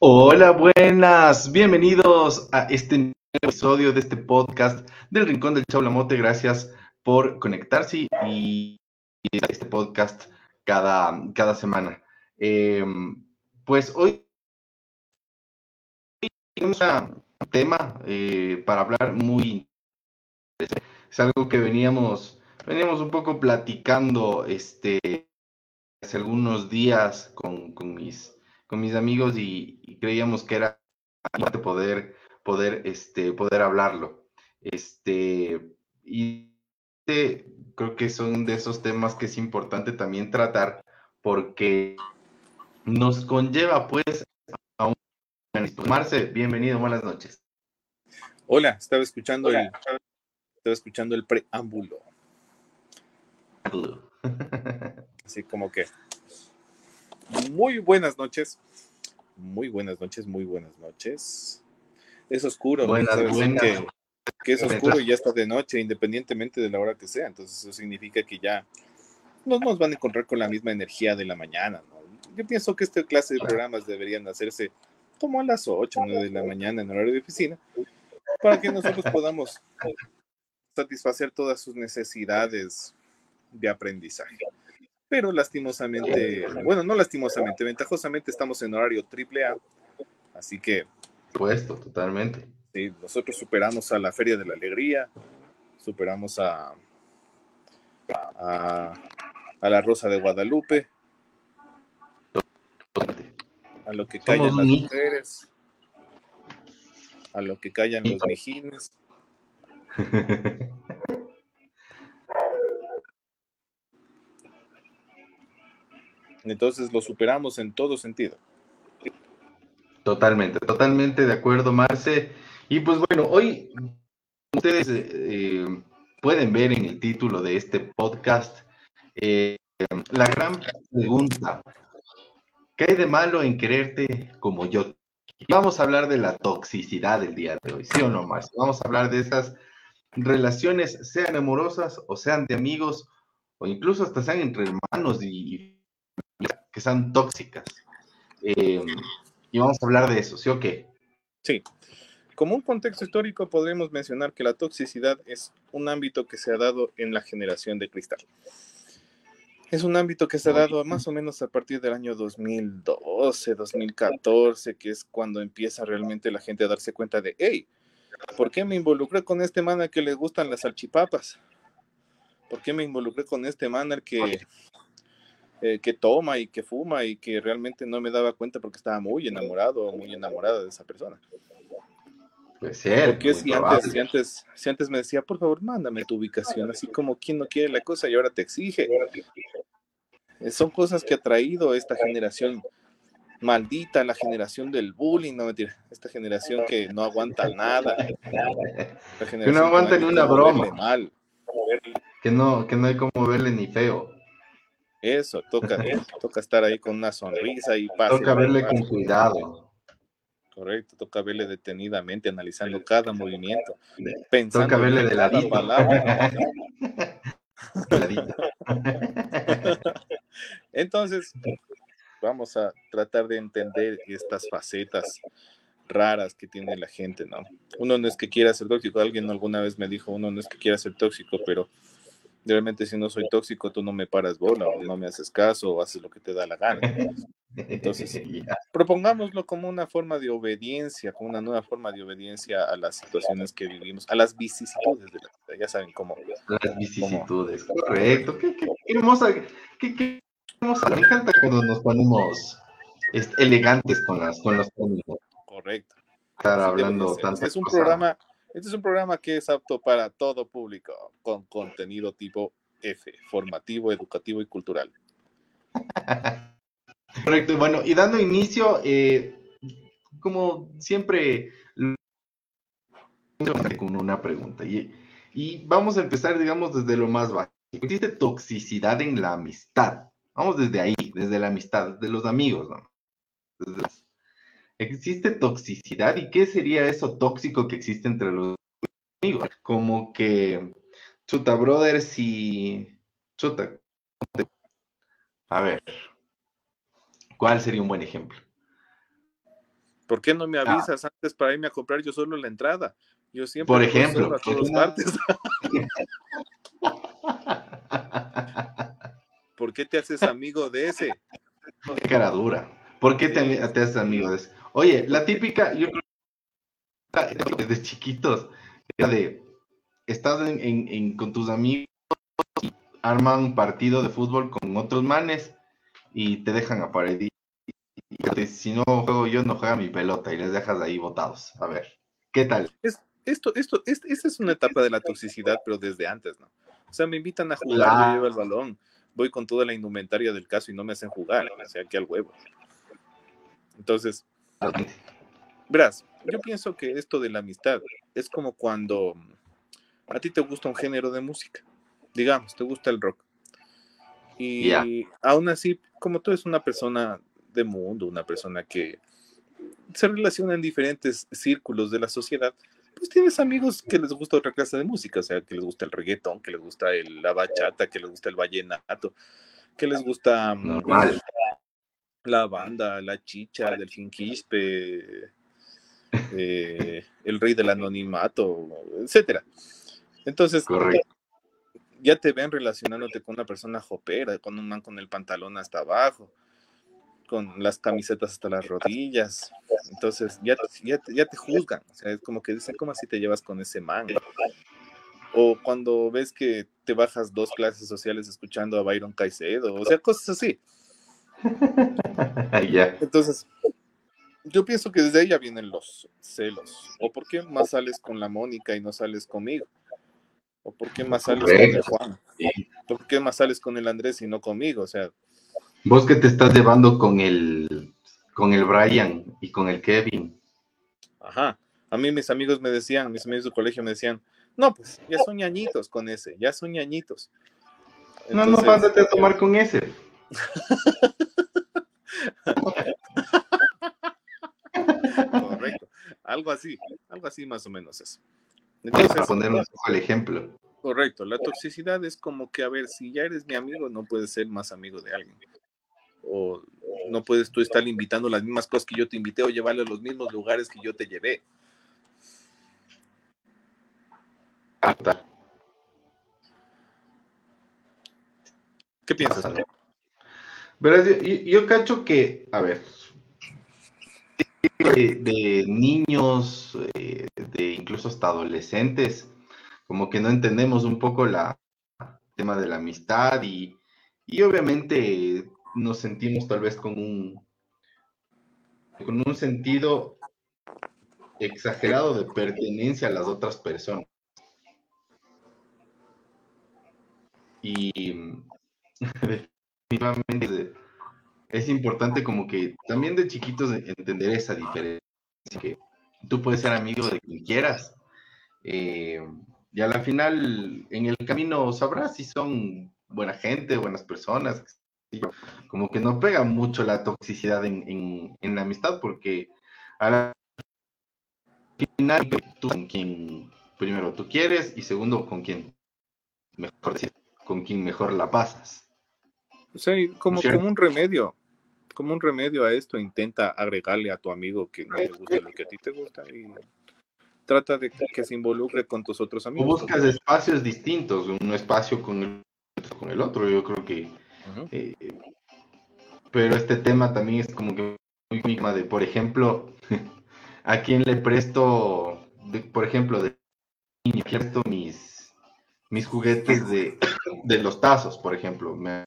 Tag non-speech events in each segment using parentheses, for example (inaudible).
Hola, buenas, bienvenidos a este nuevo episodio de este podcast del Rincón del Chaulamote. Gracias por conectarse y, este podcast cada, cada semana. Eh, pues hoy tenemos un tema eh, para hablar muy es algo que veníamos veníamos un poco platicando este hace algunos días con, con mis con mis amigos y, y creíamos que era importante poder poder este poder hablarlo este y este, creo que son de esos temas que es importante también tratar porque nos conlleva pues a un Marce, bienvenido, buenas noches. Hola, estaba escuchando el, estaba escuchando el preámbulo. (laughs) Así como que muy buenas noches. Muy buenas noches, muy buenas noches. Es oscuro, buenas, ¿no? buenas. Que, que, es oscuro y ya está de noche, independientemente de la hora que sea. Entonces eso significa que ya no nos van a encontrar con la misma energía de la mañana. ¿no? Yo pienso que esta clase de programas deberían hacerse como a las 8 o 9 de la mañana en horario de oficina, para que nosotros podamos satisfacer todas sus necesidades de aprendizaje. Pero lastimosamente, bueno, no lastimosamente, ventajosamente estamos en horario triple A, así que... Puesto, totalmente. Sí, nosotros superamos a la Feria de la Alegría, superamos a, a, a la Rosa de Guadalupe, a lo que callan Somos las ni- mujeres, a lo que callan los mijines. (laughs) Entonces lo superamos en todo sentido. Totalmente, totalmente de acuerdo, Marce. Y pues bueno, hoy ustedes eh, pueden ver en el título de este podcast eh, la gran pregunta. ¿Qué hay de malo en quererte como yo? Vamos a hablar de la toxicidad del día de hoy, ¿sí o no, Marce? Vamos a hablar de esas relaciones, sean amorosas o sean de amigos, o incluso hasta sean entre hermanos y que sean tóxicas. Eh, y vamos a hablar de eso, ¿sí o qué? Sí. Como un contexto histórico podremos mencionar que la toxicidad es un ámbito que se ha dado en la generación de cristal. Es un ámbito que se ha dado más o menos a partir del año 2012, 2014, que es cuando empieza realmente la gente a darse cuenta de, hey, ¿por qué me involucré con este man al que le gustan las salchipapas? ¿Por qué me involucré con este man al que, eh, que toma y que fuma y que realmente no me daba cuenta porque estaba muy enamorado o muy enamorada de esa persona? Puede ser. Porque si antes, si, antes, si antes me decía, por favor, mándame tu ubicación, así como quien no quiere la cosa y ahora te exige. Eh, Son cosas que ha traído esta generación maldita, la generación del bullying, no mentira, esta generación que no aguanta nada. Que no aguanta ni una broma. Mal. Que no, que no hay como verle ni feo. Eso, toca, toca estar ahí con una sonrisa y pase. Toca verle con cuidado. Correcto, toca verle detenidamente, analizando cada movimiento, pensando Toca verle en de cada palabra. (laughs) (laughs) Entonces, vamos a tratar de entender estas facetas raras que tiene la gente, ¿no? Uno no es que quiera ser tóxico, alguien alguna vez me dijo, uno no es que quiera ser tóxico, pero realmente si no soy tóxico, tú no me paras bola, o no me haces caso, o haces lo que te da la gana. Entonces. (laughs) Propongámoslo como una forma de obediencia, como una nueva forma de obediencia a las situaciones que vivimos, a las vicisitudes de la vida, ya saben cómo. Las vicisitudes. Correcto. Qué, qué- qué hermosa. Qué, qué hermosa. Me encanta cuando nos ponemos este, elegantes con, las, con los términos. Correcto. Estar hablando tantas Es un programa, este es un programa que es apto para todo público, con contenido tipo F, formativo, educativo y cultural. Correcto, bueno, y dando inicio, eh, como siempre, con una pregunta, y, vamos a empezar, digamos, desde lo más básico. ¿Existe toxicidad en la amistad? Vamos desde ahí, desde la amistad, desde los amigos, ¿no? Desde ¿Existe toxicidad? ¿Y qué sería eso tóxico que existe entre los amigos? Como que, chuta, brother, si, chuta, a ver, ¿cuál sería un buen ejemplo? ¿Por qué no me ah. avisas antes para irme a comprar yo solo la entrada? Yo siempre por ejemplo, (laughs) ¿Por qué te haces amigo de ese? Qué cara dura. ¿Por qué te, haces amigo de ese? Oye, la típica, yo creo que desde chiquitos, de estás con tus amigos, arman partido de fútbol con otros manes y te dejan a pared. Y si no juego yo, no juega mi pelota y les dejas ahí botados. A ver, ¿qué tal? Es, esto, esto, esta es una etapa de la toxicidad, pero desde antes, ¿no? O sea, me invitan a jugar, yo llevo el balón, voy con toda la indumentaria del caso y no me hacen jugar, o sea, que al huevo. Entonces, verás, yo pienso que esto de la amistad es como cuando a ti te gusta un género de música, digamos, te gusta el rock. Y aún así, como tú eres una persona de mundo, una persona que se relaciona en diferentes círculos de la sociedad, pues tienes amigos que les gusta otra clase de música, o sea, que les gusta el reggaetón, que les gusta el, la bachata, que les gusta el vallenato, que les gusta mm, la banda, la chicha, del finquispe, eh, el rey del anonimato, etcétera. Entonces, ya te ven relacionándote con una persona jopera, con un man con el pantalón hasta abajo, con las camisetas hasta las rodillas. Entonces, ya, ya, ya te juzgan. O sea, es como que dicen, ¿cómo así te llevas con ese man? O cuando ves que te bajas dos clases sociales escuchando a Byron Caicedo, o sea, cosas así. (laughs) Entonces, yo pienso que desde ya vienen los celos. ¿O por qué más sales con la Mónica y no sales conmigo? ¿O por qué más sales con el Juan? ¿Por qué más sales con el Andrés y no conmigo? O sea. Vos que te estás llevando con el, con el Brian y con el Kevin. Ajá. A mí mis amigos me decían, mis amigos de colegio me decían, no, pues ya son ñañitos con ese, ya son ñañitos. no, no, pásate a tomar con ese. (laughs) Correcto. Algo así, algo así más o menos eso. Entonces, poner un poco el ejemplo. Correcto, la toxicidad es como que, a ver, si ya eres mi amigo, no puedes ser más amigo de alguien. O no puedes tú estar invitando las mismas cosas que yo te invité o llevarle a los mismos lugares que yo te llevé. ¿Qué piensas? Yo, cacho que, a ver, de, niños, eh, de incluso hasta adolescentes, como que no entendemos un poco la tema de la amistad y, y obviamente nos sentimos tal vez con un con un sentido exagerado de pertenencia a las otras personas. Y (laughs) es importante como que también de chiquitos entender esa diferencia, que tú puedes ser amigo de quien quieras, eh, y a la final en el camino sabrás si son buena gente, buenas personas, como que no pega mucho la toxicidad en, la amistad, porque a la final tú con quien primero tú quieres y segundo con quien mejor con quien mejor la pasas. O sea, como, como un remedio, como un remedio a esto, intenta agregarle a tu amigo que no le gusta lo que a ti te gusta y trata de que se involucre con tus otros amigos. O buscas espacios distintos, un espacio con el, con el otro, yo creo que... Eh, pero este tema también es como que muy misma de, por ejemplo, (laughs) a quién le presto, por ejemplo, de presto mis, mis juguetes de, (coughs) de los tazos, por ejemplo. Me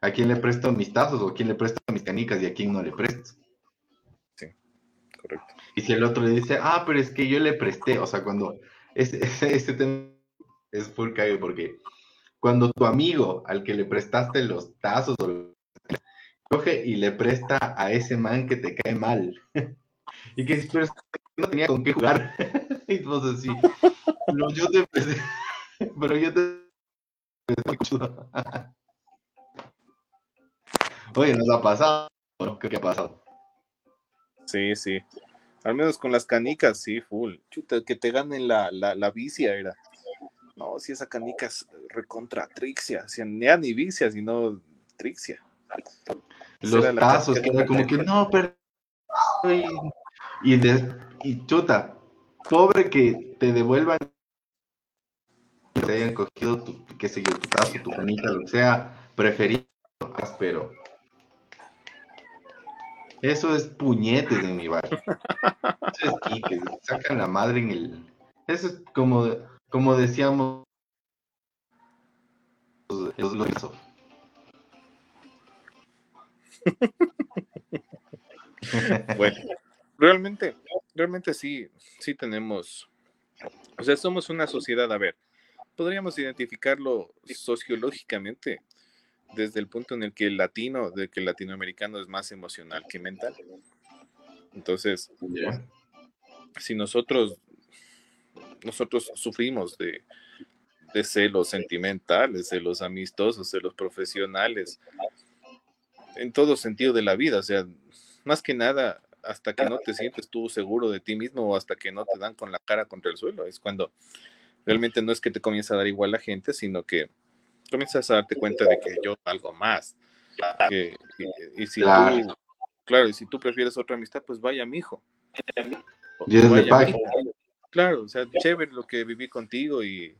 a quién le presto mis tazos o a quién le presto mis canicas y a quién no le presto. Sí, correcto. Y si el otro le dice, ah, pero es que yo le presté, o sea, cuando este, tema es full cague porque cuando tu amigo al que le prestaste los tazos o coge y le presta a ese man que te cae mal (laughs) y que pero no tenía con qué jugar (laughs) y vos así no, yo te presté (laughs) pero yo te Oye, nos ha pasado, ¿Qué, ha pasado? Sí, sí. Al menos con las canicas, sí, full. Chuta, que te ganen la, la, la vicia era. No, si esa canica es recontra trixia. Si ya ni vicia, sino trixia. Los pasos, que era como que no, pero y, y chuta, pobre que te devuelvan te hayan cogido tu, qué sé yo, tu tazo, tu canita, lo que sea, preferido, pero eso es puñetes en mi barrio. Eso es que sacan la madre en el. Eso es como, como decíamos. Bueno, realmente, realmente sí, sí tenemos, o sea, somos una sociedad, a ver, podríamos identificarlo sociológicamente desde el punto en el que el latino, de que el latinoamericano es más emocional que mental. Entonces, si nosotros, nosotros sufrimos de, de celos sentimentales, celos amistosos, celos profesionales, en todo sentido de la vida, o sea, más que nada, hasta que no te sientes tú seguro de ti mismo o hasta que no te dan con la cara contra el suelo, es cuando realmente no es que te comienza a dar igual la gente, sino que comienzas a darte cuenta de que yo algo más. y, si claro. tú, claro, y si tú prefieres otra amistad, pues vaya, mi hijo. Claro, o sea, chévere lo que viví contigo y,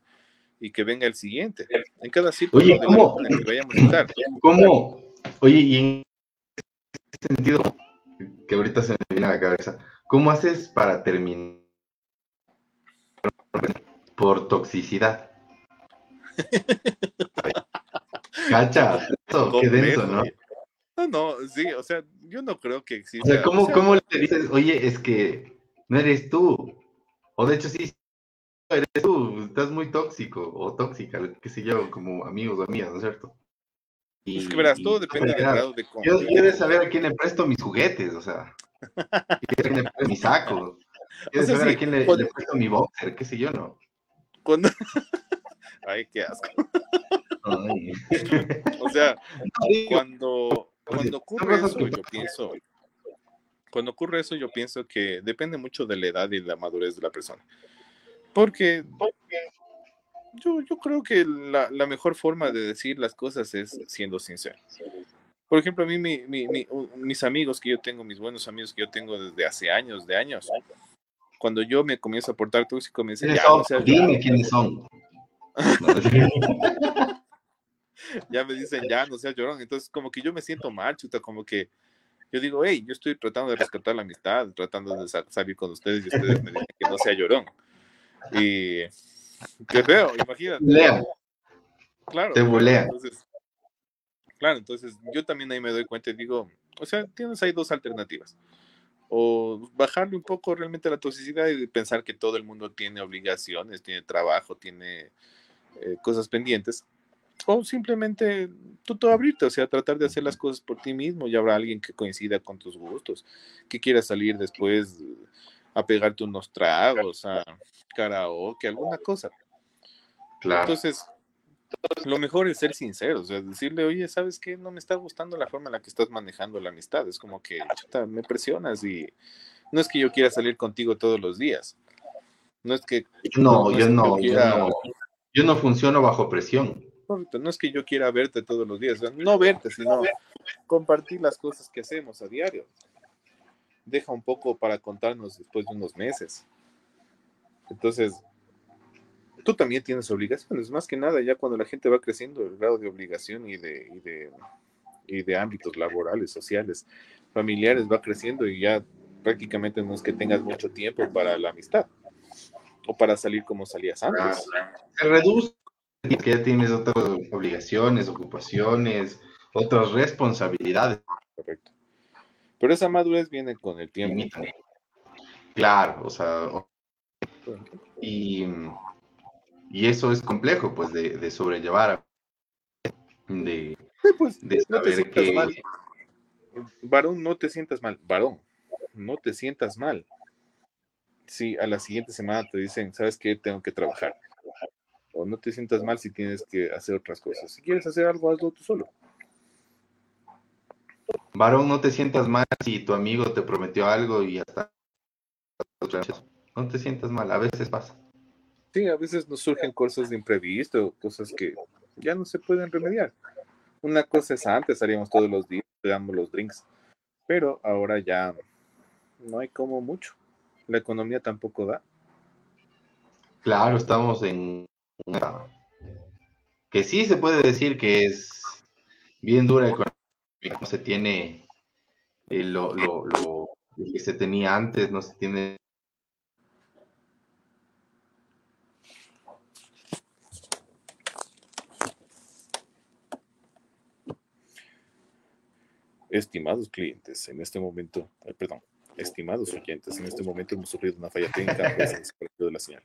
y que venga el siguiente. En cada círculo Oye, ¿cómo? que vayamos a estar. ¿Cómo? Oye, y en ese sentido, que ahorita se me viene a la cabeza, ¿cómo haces para terminar por toxicidad? Cacha, qué denso, ¿no? No, no, sí, o sea, yo no creo que exista. O sea, ¿cómo, ¿cómo le dices, oye, es que no eres tú? O de hecho, sí, eres tú, estás muy tóxico o tóxica, qué sé yo, como amigos o amigas, ¿no es cierto? Y, es que verás, todo depende del grado de Yo quiero saber a quién le presto mis juguetes, o sea, a (laughs) quién le presto mis sacos, quiero saber a quién le, le, presto mi boxer, qué sé yo, ¿no? Cuando... (laughs) Ay, qué asco. o sea, cuando, cuando ocurre eso, yo pienso, cuando ocurre eso, yo pienso que depende mucho de la edad y la madurez de la persona. Porque yo, yo creo que la, la mejor forma de decir las cosas es siendo sincero. Por ejemplo, a mí, mi, mi, mis amigos que yo tengo, mis buenos amigos que yo tengo desde hace años, de años, cuando yo me comienzo a portar tóxico, me dicen, ya, no dime quiénes son. (laughs) ya me dicen, ya, no seas llorón. Entonces, como que yo me siento mal, chuta, como que yo digo, hey, yo estoy tratando de rescatar la amistad, tratando de salir con ustedes y ustedes me dicen que no sea llorón. Y qué feo, imagínate. Claro. Te Entonces, claro, entonces yo también ahí me doy cuenta y digo, o sea, tienes ahí dos alternativas. O bajarle un poco realmente la toxicidad y pensar que todo el mundo tiene obligaciones, tiene trabajo, tiene eh, cosas pendientes, o simplemente tú todo abrirte, o sea, tratar de hacer las cosas por ti mismo y habrá alguien que coincida con tus gustos, que quiera salir después a pegarte unos tragos, a karaoke, alguna cosa. Claro. Entonces, lo mejor es ser sincero, o sea, decirle, oye, ¿sabes qué? No me está gustando la forma en la que estás manejando la amistad, es como que me presionas y no es que yo quiera salir contigo todos los días. No es que... No, yo, no, yo no, yo no funciono bajo presión. No es que yo quiera verte todos los días, no verte, sino compartir las cosas que hacemos a diario. Deja un poco para contarnos después de unos meses. Entonces, tú también tienes obligaciones, más que nada, ya cuando la gente va creciendo, el grado de obligación y de, y de, y de ámbitos laborales, sociales, familiares va creciendo y ya prácticamente no es que tengas mucho tiempo para la amistad o para salir como salías antes. Se reduce, que ya tienes otras obligaciones, ocupaciones, otras responsabilidades. Correcto. Pero esa madurez viene con el tiempo. Claro, o sea, y, y eso es complejo, pues, de, de sobrellevar, de, pues, de saber que... Mal. Varón, no te sientas mal, varón, no te sientas mal si a la siguiente semana te dicen, ¿sabes qué? Tengo que trabajar. O no te sientas mal si tienes que hacer otras cosas. Si quieres hacer algo, hazlo tú solo. Varón, no te sientas mal si tu amigo te prometió algo y hasta no te sientas mal, a veces pasa. Sí, a veces nos surgen cosas de imprevisto, cosas que ya no se pueden remediar. Una cosa es antes, haríamos todos los días, damos los drinks, pero ahora ya no hay como mucho. La economía tampoco da. Claro, estamos en una que sí se puede decir que es bien dura económica, no se tiene eh, lo, lo, lo, que se tenía antes, no se tiene Estimados clientes, en este momento, eh, perdón, estimados oyentes, en este momento hemos sufrido una falla técnica pues, de la señal.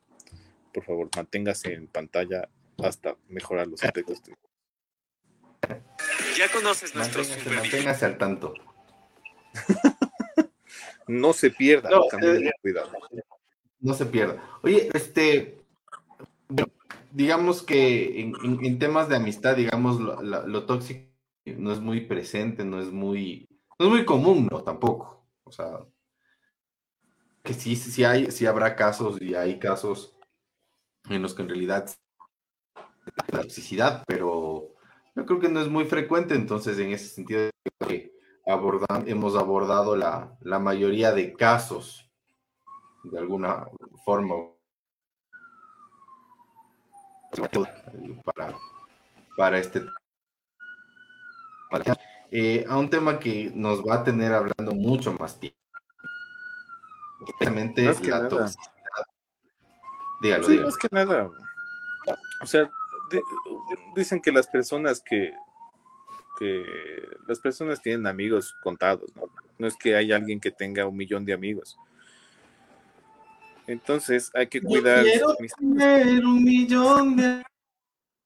Por favor, manténgase en pantalla hasta mejorar los efectos. Ya conoces nuestros manténgase, manténgase al tanto. (laughs) no se pierda, no, eh, cuidado. No se pierda. Oye, este, digamos que en, temas de amistad, digamos, lo, lo tóxico no es muy presente, no es muy, no es muy común, ¿no? Tampoco. O sea, que sí, sí, hay, sí habrá casos y hay casos en los que en realidad la toxicidad, pero yo creo que no es muy frecuente, entonces en ese sentido hemos abordado la, la mayoría de casos de alguna forma para, para este eh, a un tema que nos va a tener hablando mucho más tiempo. Obviamente la toxicidad. Dígalo, sí, más que nada. O sea, dicen que las personas que, que las personas tienen amigos contados, ¿no? No es que haya alguien que tenga un millón de amigos. Entonces hay que cuidar. tener un millón de...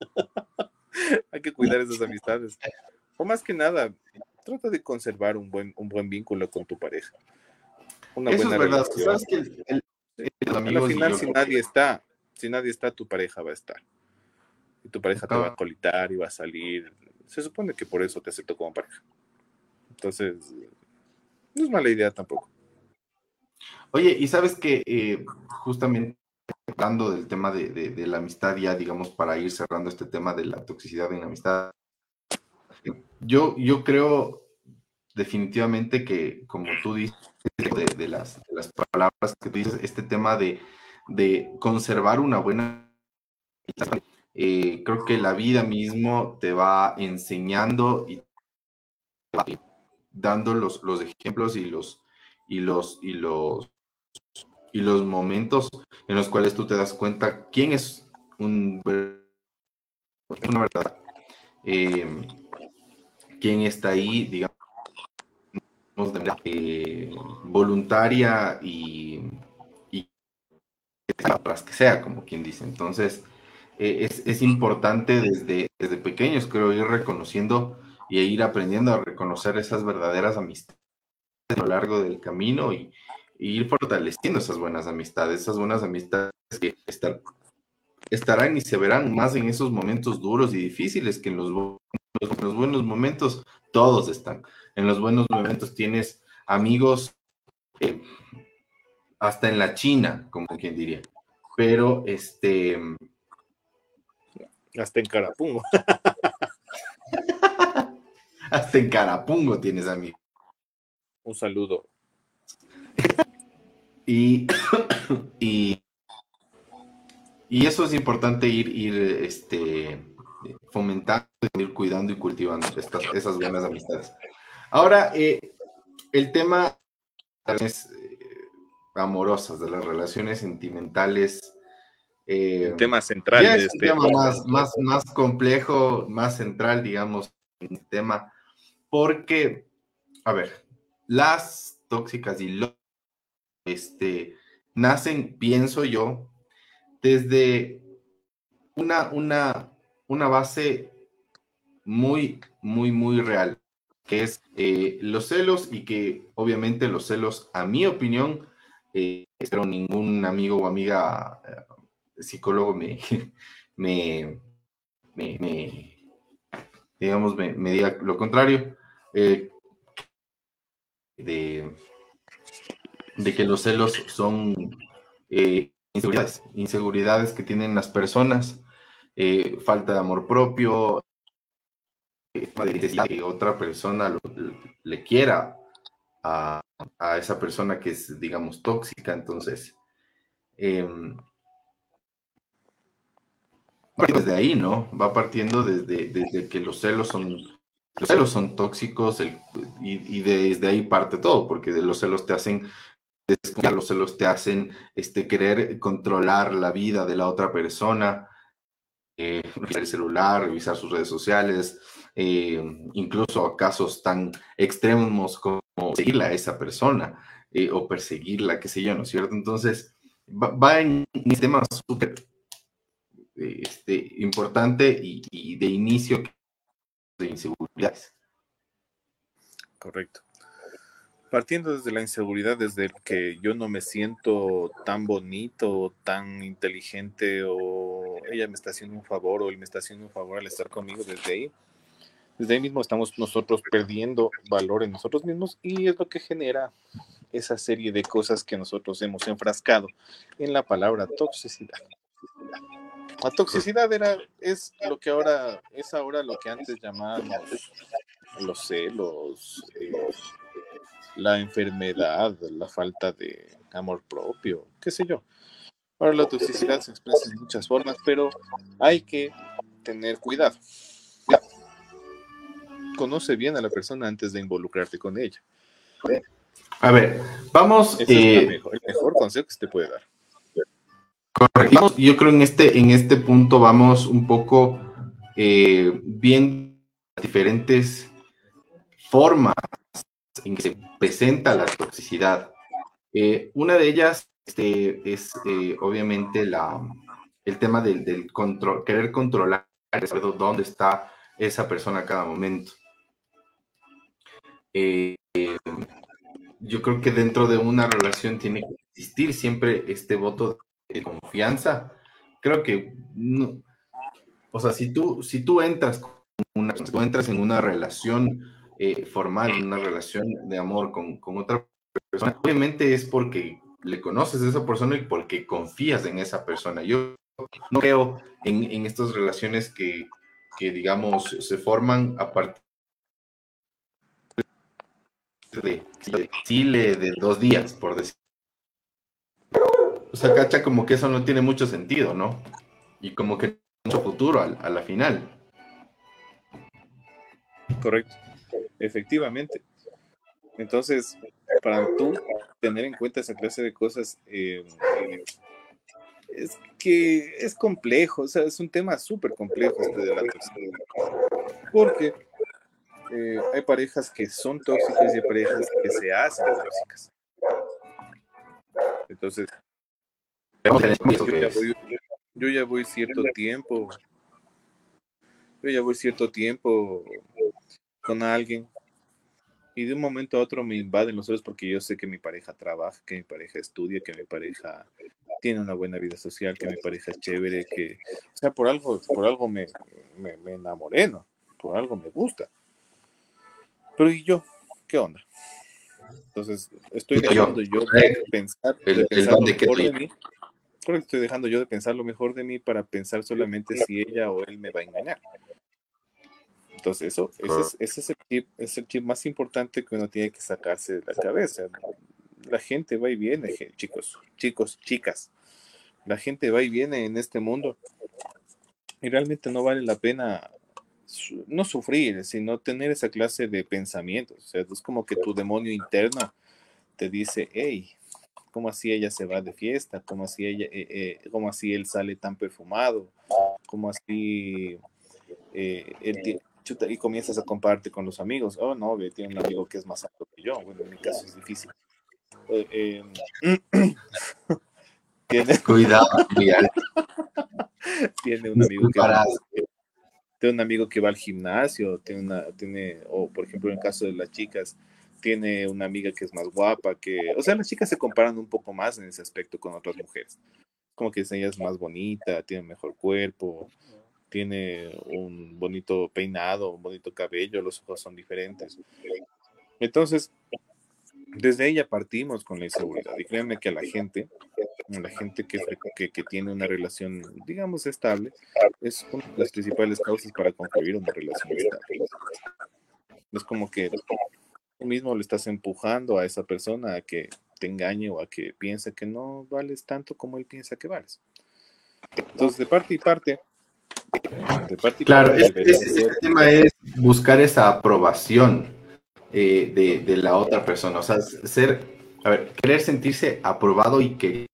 (laughs) hay que cuidar esas amistades o más que nada, trata de conservar un buen, un buen vínculo con tu pareja. Una Eso buena es verdad. ¿Sabes que el, Al final, si nadie está, si nadie está, tu pareja va a estar. Y tu pareja te va a colitar y va a salir. Se supone que por eso te acepto como pareja. Entonces, no es mala idea tampoco. Oye, y sabes que eh, justamente hablando del tema de, de, la amistad, ya digamos, para ir cerrando este tema de la toxicidad en la amistad, yo, yo creo definitivamente que, como tú dices, de, las, las, palabras que tú dices, este tema de, conservar una buena... Eh, creo que la vida mismo te va enseñando y dando los, los ejemplos y los, y los, y los, y los momentos en los cuales tú te das cuenta quién es un, una verdad. Eh, quién está ahí, digamos, eh, voluntaria y, y que sea, como quien dice. Entonces, eh, es, importante desde, desde pequeños, creo, ir reconociendo y ir aprendiendo a reconocer esas verdaderas amistades a lo largo del camino y, ir fortaleciendo esas buenas amistades, esas buenas amistades que estarán y se verán más en esos momentos duros y difíciles que en los en los buenos momentos todos están. En los buenos momentos tienes amigos eh, hasta en la China, como quien diría. Pero este. Hasta en Carapungo. (laughs) hasta en Carapungo tienes amigos. Un saludo. y, (coughs) y, y, eso es importante ir, ir este, fomentando, ir cuidando y cultivando estas, esas buenas amistades. Ahora, eh, el tema es eh, amorosas, de las relaciones sentimentales. Eh, el tema central de este tema más, más, más complejo, más central, digamos, el tema, porque, a ver, las tóxicas y lo este, nacen, pienso yo, desde una, una, una base muy, muy, muy real, que es eh, los celos y que obviamente los celos, a mi opinión, eh, espero ningún amigo o amiga eh, psicólogo me, (laughs) me, me, digamos, me, diga lo contrario, de, de, que los celos son inseguridades, inseguridades que tienen las personas eh, falta de amor propio, eh, que otra persona le quiera a, esa persona que es, digamos, tóxica. Entonces, em, desde ahí, ¿no? Va partiendo desde, desde que los celos son, los celos son tóxicos y, desde ahí parte todo, porque de los celos te hacen los celos te hacen este, querer controlar la vida de la otra persona, eh, el celular, revisar sus redes sociales, eh, incluso casos tan extremos como seguirla a esa persona eh, o perseguirla, qué sé yo, ¿no es cierto? Entonces, va, en un tema súper este, importante y, de inicio de inseguridades. Correcto. Partiendo desde la inseguridad, desde el que yo no me siento tan bonito, tan inteligente, o ella me está haciendo un favor, o él me está haciendo un favor al estar conmigo, desde ahí, desde ahí mismo estamos nosotros perdiendo valor en nosotros mismos y es lo que genera esa serie de cosas que nosotros hemos enfrascado en la palabra toxicidad. La toxicidad era, es lo que ahora, es ahora lo que antes llamábamos los celos, eh, la enfermedad, la falta de amor propio, qué sé yo. Ahora la toxicidad se expresa en muchas formas, pero hay que tener cuidado. Conoce bien a la persona antes de involucrarte con ella. A ver, vamos. Eh, el mejor consejo que se te puede dar. Correcto. Yo creo en este, en este punto vamos un poco eh, viendo diferentes formas en que se presenta la toxicidad. Eh, una de ellas este, es eh, obviamente la, el tema del, control, querer controlar dónde está esa persona a cada momento. Yo creo que dentro de una relación tiene que existir siempre este voto de confianza, creo que o sea, si tú, si tú entras, una, tú entras en una relación eh, formal, en una relación de amor con, con, otra persona, obviamente es porque le conoces a esa persona y porque confías en esa persona. Yo no creo en, en estas relaciones que, que, digamos, se forman a partir de Chile de dos días, por decir o sea, cacha como que eso no tiene mucho sentido, ¿no? Y como que mucho futuro a, la final. Correcto, efectivamente. Entonces, para tú tener en cuenta esa clase de cosas, eh, es que es complejo, o sea, es un tema súper complejo este de la toxicidad. Porque eh, hay parejas que son tóxicas y hay parejas que se hacen tóxicas. Entonces, yo ya, voy, cierto tiempo, yo ya voy cierto tiempo con alguien y de un momento a otro me invaden los ojos porque yo sé que mi pareja trabaja, que mi pareja estudia, que mi pareja tiene una buena vida social, que mi pareja es chévere, que, o sea, por algo, por algo me, me, me enamoré, ¿no? Por algo me gusta. Pero ¿y yo? ¿Qué onda? Entonces, estoy dejando yo de pensar, de pensar de mí estoy dejando yo de pensar lo mejor de mí para pensar solamente si ella o él me va a engañar. Entonces, eso, ese, es, el chip, es el chip más importante que uno tiene que sacarse de la cabeza. La gente va y viene, chicos, chicos, chicas. La gente va y viene en este mundo. Y realmente no vale la pena no sufrir, sino tener esa clase de pensamientos. O sea, es como que tu demonio interno te dice, hey, ¿Cómo así ella se va de fiesta? ¿Cómo así, ella, eh, eh, cómo así él sale tan perfumado? ¿Cómo así eh, él y comienzas a compartir con los amigos? Oh, no, tiene un amigo que es más alto que yo. Bueno, en mi caso es difícil. Em, (clears throat) tiene... Cuidado, (laughs) tiene un amigo que tiene un amigo que va al gimnasio, tiene una, tiene, o por ejemplo en el caso de las chicas, tiene una amiga que es más guapa, que, o sea, las chicas se comparan un poco más en ese aspecto con otras mujeres. Como que ella es más bonita, tiene mejor cuerpo, tiene un bonito peinado, un bonito cabello, los ojos son diferentes. Entonces, desde ella partimos con la inseguridad. Y créanme que a la gente, la gente que, que, que, tiene una relación, digamos, estable, es una de las principales causas para concluir una relación estable. Es como que tú mismo le estás empujando a esa persona a que te engañe o a que piense que no vales tanto como él piensa que vales. Entonces, de parte y parte, de parte y claro, parte, tema es buscar esa aprobación eh, de, la otra persona, o sea, ser, a ver, querer sentirse aprobado y que,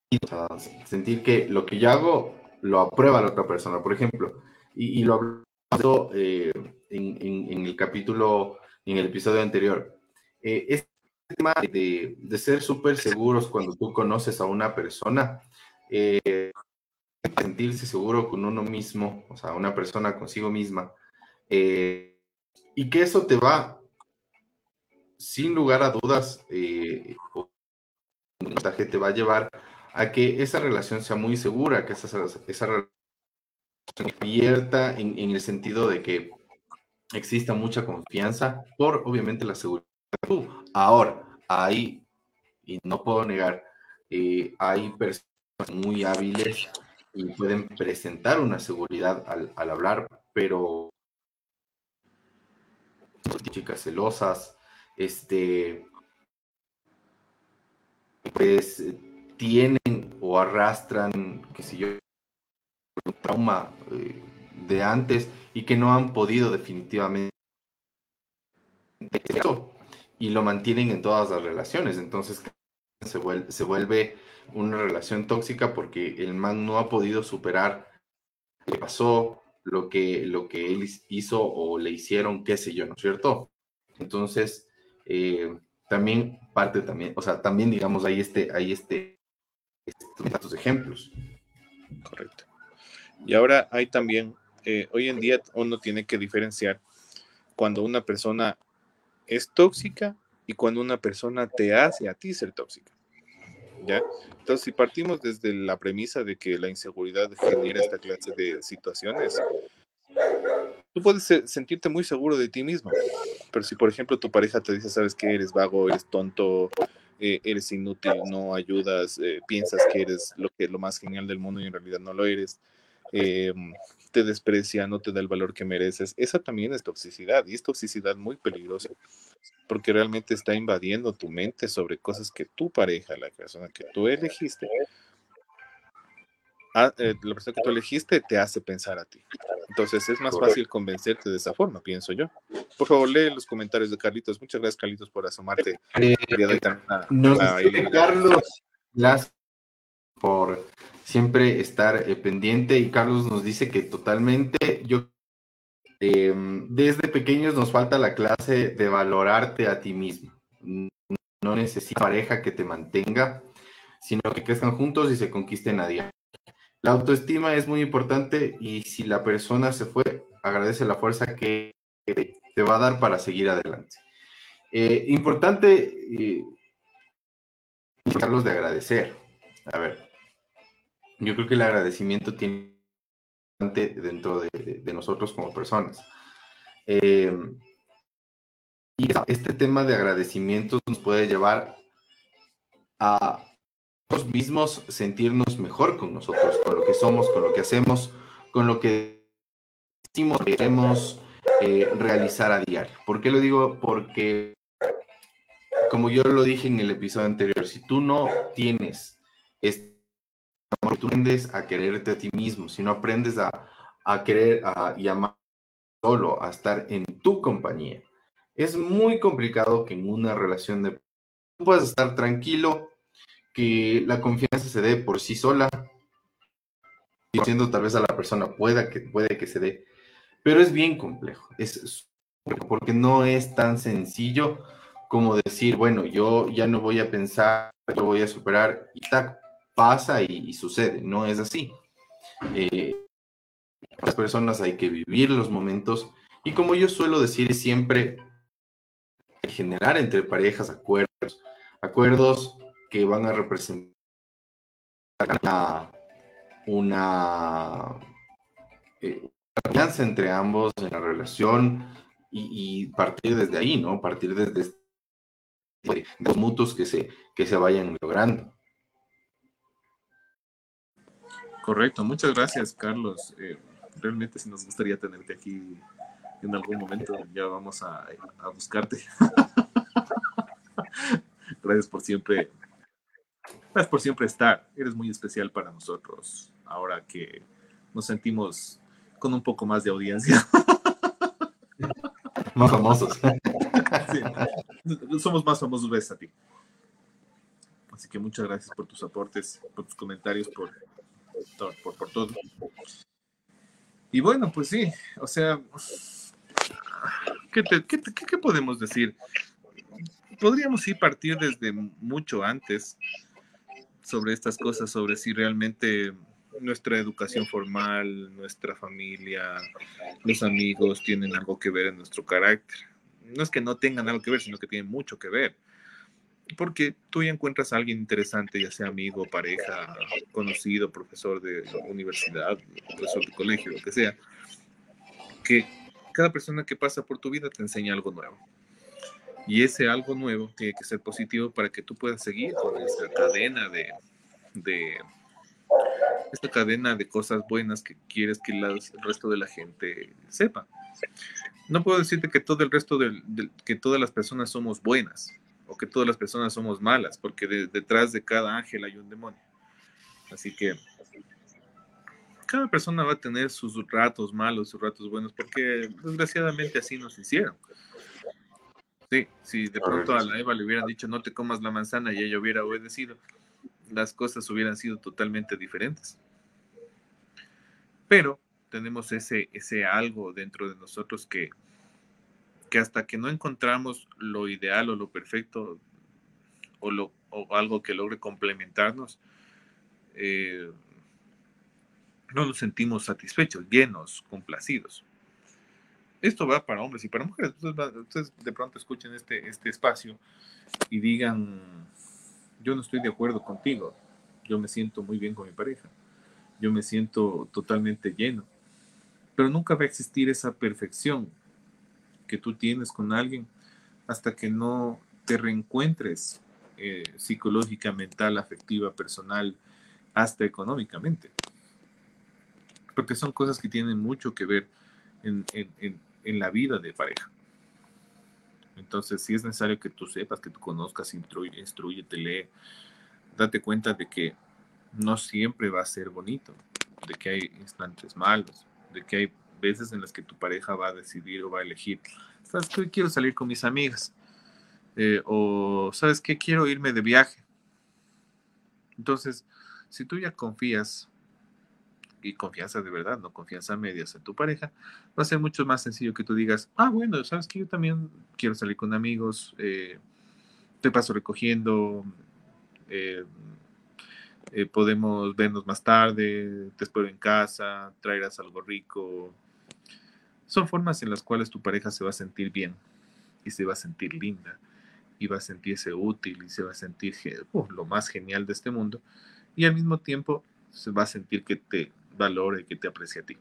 sentir que lo que yo hago lo aprueba la otra persona, por ejemplo, y, lo hablamos eh, en, el capítulo, en el episodio anterior. Eh, este tema de, de ser súper seguros cuando tú conoces a una persona, eh, sentirse seguro con uno mismo, o sea, una persona consigo misma, y que eso te va, sin lugar a dudas, eh, te va a llevar a que esa relación sea muy segura, que esa, esa relación abierta en, en el sentido de que exista mucha confianza por, obviamente, la seguridad. Ahora, hay, y no puedo negar, eh, hay personas muy hábiles y pueden presentar una seguridad al, al hablar, pero chicas celosas, este, pues tienen o arrastran, qué sé yo, un trauma eh, de antes y que no han podido definitivamente y lo mantienen en todas las relaciones. Entonces se vuelve, se vuelve una relación tóxica porque el man no ha podido superar lo que pasó, lo que, lo que él hizo o le hicieron, qué sé yo, ¿no es cierto? Entonces, eh, también parte también, o sea, también digamos, hay este, hay este, estos ejemplos. Correcto. Y ahora hay también, eh, hoy en día uno tiene que diferenciar cuando una persona es tóxica y cuando una persona te hace a ti ser tóxica. ¿Ya? Entonces, si partimos desde la premisa de que la inseguridad genera esta clase de situaciones, tú puedes sentirte muy seguro de ti mismo, pero si, por ejemplo, tu pareja te dice, sabes que eres vago, eres tonto, eh, eres inútil, no ayudas, eh, piensas que eres lo, que, lo más genial del mundo y en realidad no lo eres, eh, te desprecia, no te da el valor que mereces, esa también es toxicidad y es toxicidad muy peligrosa porque realmente está invadiendo tu mente sobre cosas que tu pareja, la persona que tú elegiste, ah, eh, la persona que tú elegiste te hace pensar a ti. Entonces es más fácil convencerte de esa forma, pienso yo. Por favor, lee los comentarios de Carlitos. Muchas gracias, Carlitos, por asomarte. Eh, Carlos, gracias por siempre estar eh, pendiente y Carlos nos dice que totalmente yo em, desde pequeños nos falta la clase de valorarte a ti mismo. No necesitas pareja que te mantenga, sino que crezcan juntos y se conquisten a día. La autoestima es muy importante y si la persona se fue, agradece la fuerza que te va a dar para seguir adelante. Eh, importante, eh, Carlos, de agradecer. A ver, yo creo que el agradecimiento tiene dentro de, nosotros como personas. Eh, y este tema de agradecimiento nos puede llevar a nosotros mismos sentirnos mejor con nosotros, con lo que somos, con lo que hacemos, con lo que decimos, queremos eh, realizar a diario. ¿Por qué lo digo? Porque, como yo lo dije en el episodio anterior, si tú no tienes este tú aprendes a quererte a ti mismo, si no aprendes a, a querer a, y amar solo, a estar en tu compañía, es muy complicado que en una relación de puedas estar tranquilo, que la confianza se dé por sí sola, diciendo tal vez a la persona pueda que puede que se dé, pero es bien complejo, es porque no es tan sencillo como decir, bueno, yo ya no voy a pensar, yo voy a superar y tac, pasa y, sucede, no es así. Eh, las personas hay que vivir los momentos y como yo suelo decir siempre generar entre parejas acuerdos, acuerdos que van a representar una, eh, alianza entre ambos en la relación y, partir desde ahí, ¿no? Partir desde los mutuos que se, que se vayan logrando. Correcto, muchas gracias, Carlos. Eh, realmente si nos gustaría tenerte aquí en algún momento, ya vamos a, buscarte. (laughs) Gracias por siempre, gracias por siempre estar. Eres muy especial para nosotros ahora que nos sentimos con un poco más de audiencia. (laughs) Más famosos. (laughs) Somos más famosos gracias a ti. Así que muchas gracias por tus aportes, por tus comentarios, por, por, por todo. Y bueno, pues sí, o sea, ¿qué, qué, podemos decir? Podríamos ir partir desde mucho antes sobre estas cosas, sobre si realmente nuestra educación formal, nuestra familia, los amigos tienen algo que ver en nuestro carácter. No es que no tengan algo que ver, sino que tienen mucho que ver. Porque tú ya encuentras a alguien interesante, ya sea amigo, pareja, conocido, profesor de universidad, profesor de colegio, lo que sea, que cada persona que pasa por tu vida te enseña algo nuevo. Y ese algo nuevo tiene que ser positivo para que tú puedas seguir con esta cadena de, de esta cadena de cosas buenas que quieres que el resto de la gente sepa. No puedo decirte que todo el resto de, que todas las personas somos buenas o que todas las personas somos malas, porque detrás de cada ángel hay un demonio. Así que cada persona va a tener sus ratos malos, sus ratos buenos, porque desgraciadamente así nos hicieron. Sí, si de pronto a la Eva le hubieran dicho no te comas la manzana y ella hubiera obedecido, las cosas hubieran sido totalmente diferentes. Pero tenemos ese, ese algo dentro de nosotros que, que hasta que no encontramos lo ideal o lo perfecto o, lo, o algo que logre complementarnos, eh, no nos sentimos satisfechos, llenos, complacidos. Esto va para hombres y para mujeres. Ustedes, de pronto escuchen este, este espacio y digan, yo no estoy de acuerdo contigo, yo me siento muy bien con mi pareja, yo me siento totalmente lleno, pero nunca va a existir esa perfección que tú tienes con alguien hasta que no te reencuentres eh, psicológica, mental, afectiva, personal, hasta económicamente. Porque son cosas que tienen mucho que ver en, la vida de pareja. Entonces, si es necesario que tú sepas, que tú conozcas, instruye, instruye, te lee, date cuenta de que no siempre va a ser bonito, de que hay instantes malos, de que hay veces en las que tu pareja va a decidir o va a elegir, ¿sabes qué? Quiero salir con mis amigas. Eh, o, ¿sabes qué? Quiero irme de viaje. Entonces, si tú ya confías y confianza de verdad, no confianza medias en tu pareja, va a ser mucho más sencillo que tú digas, ah, bueno, sabes que yo también quiero salir con amigos, eh, te paso recogiendo, eh, eh, podemos vernos más tarde, te espero en casa, traerás algo rico. Son formas en las cuales tu pareja se va a sentir bien y se va a sentir linda y va a sentirse útil y se va a sentir uh, lo más genial de este mundo y al mismo tiempo se va a sentir que te valore, que te aprecia a ti.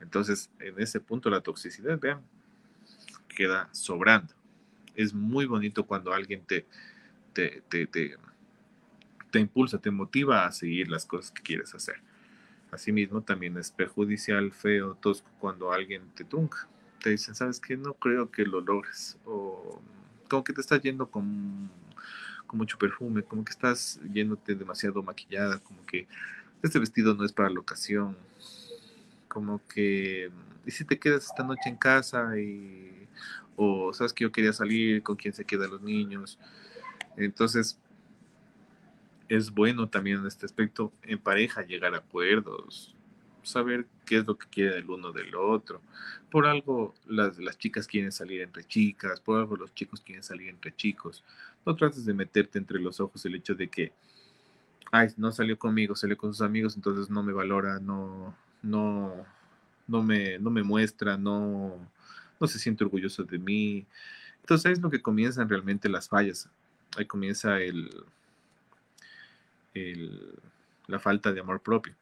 Entonces, en ese punto la toxicidad, vean, queda sobrando. Es muy bonito cuando alguien te, te, te, te, impulsa, te motiva a seguir las cosas que quieres hacer. Asimismo, también es perjudicial, feo, tosco cuando alguien te tunca. Te dicen, ¿sabes qué? No creo que lo logres. O como que te estás yendo con, con mucho perfume, como que estás yéndote demasiado maquillada, como que este vestido no es para la ocasión, como que, ¿y si te quedas esta noche en casa y, o sabes que yo quería salir, con quién se quedan los niños? Entonces, es bueno también en este aspecto, en pareja, llegar a acuerdos, saber qué es lo que quiere el uno del otro. Por algo las, las chicas quieren salir entre chicas, por algo los chicos quieren salir entre chicos. No trates de meterte entre los ojos el hecho de que ay, no salió conmigo, salió con sus amigos, entonces no me valora, no, no, no me, no me muestra, no, no se siente orgulloso de mí. Entonces es lo que comienzan realmente las fallas. Ahí comienza el, el, la falta de amor propio.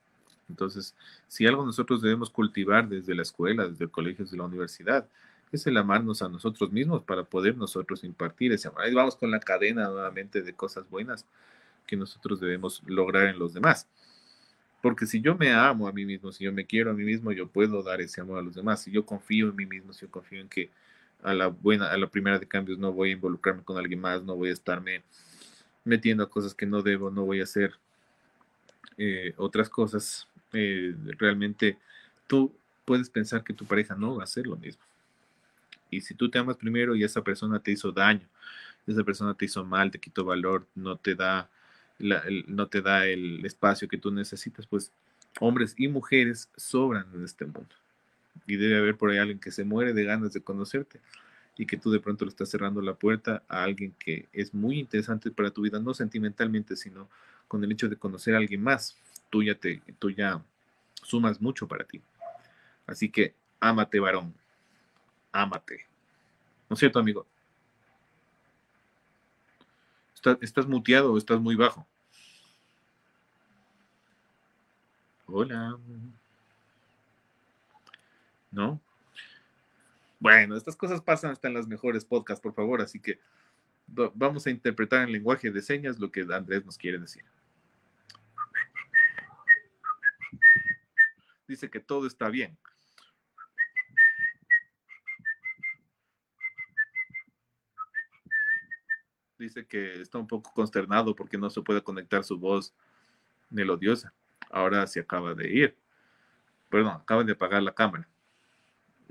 Entonces, si algo nosotros debemos cultivar desde la escuela, desde el colegio, desde la universidad, es el amarnos a nosotros mismos para poder nosotros impartir ese amor. Ahí vamos con la cadena nuevamente de cosas buenas que nosotros debemos lograr en los demás. Porque si yo me amo a mí mismo, si yo me quiero a mí mismo, yo puedo dar ese amor a los demás. Si yo confío en mí mismo, si yo confío en que a la buena, a la primera de cambios no voy a involucrarme con alguien más, no voy a estarme metiendo a cosas que no debo, no voy a hacer eh, otras cosas. Eh, realmente tú puedes pensar que tu pareja no va a hacer lo mismo. Y si tú te amas primero y esa persona te hizo daño, esa persona te hizo mal, te quitó valor, no te da, no te da el espacio que tú necesitas, pues hombres y mujeres sobran en este mundo. Y debe haber por ahí alguien que se muere de ganas de conocerte y que tú de pronto le estás cerrando la puerta a alguien que es muy interesante para tu vida, no sentimentalmente, sino con el hecho de conocer a alguien más. Tú ya, te, tú ya sumas mucho para ti. Así que ámate, varón. Ámate. ¿No es cierto, amigo? ¿Estás, muteado o estás muy bajo? Hola. ¿No? Bueno, estas cosas pasan hasta en las mejores podcasts, por favor, así que vamos a interpretar en lenguaje de señas lo que Andrés nos quiere decir. Dice que todo está bien. Dice que está un poco consternado porque no se puede conectar su voz melodiosa. Ahora se acaba de ir. Perdón, acaban de apagar la cámara.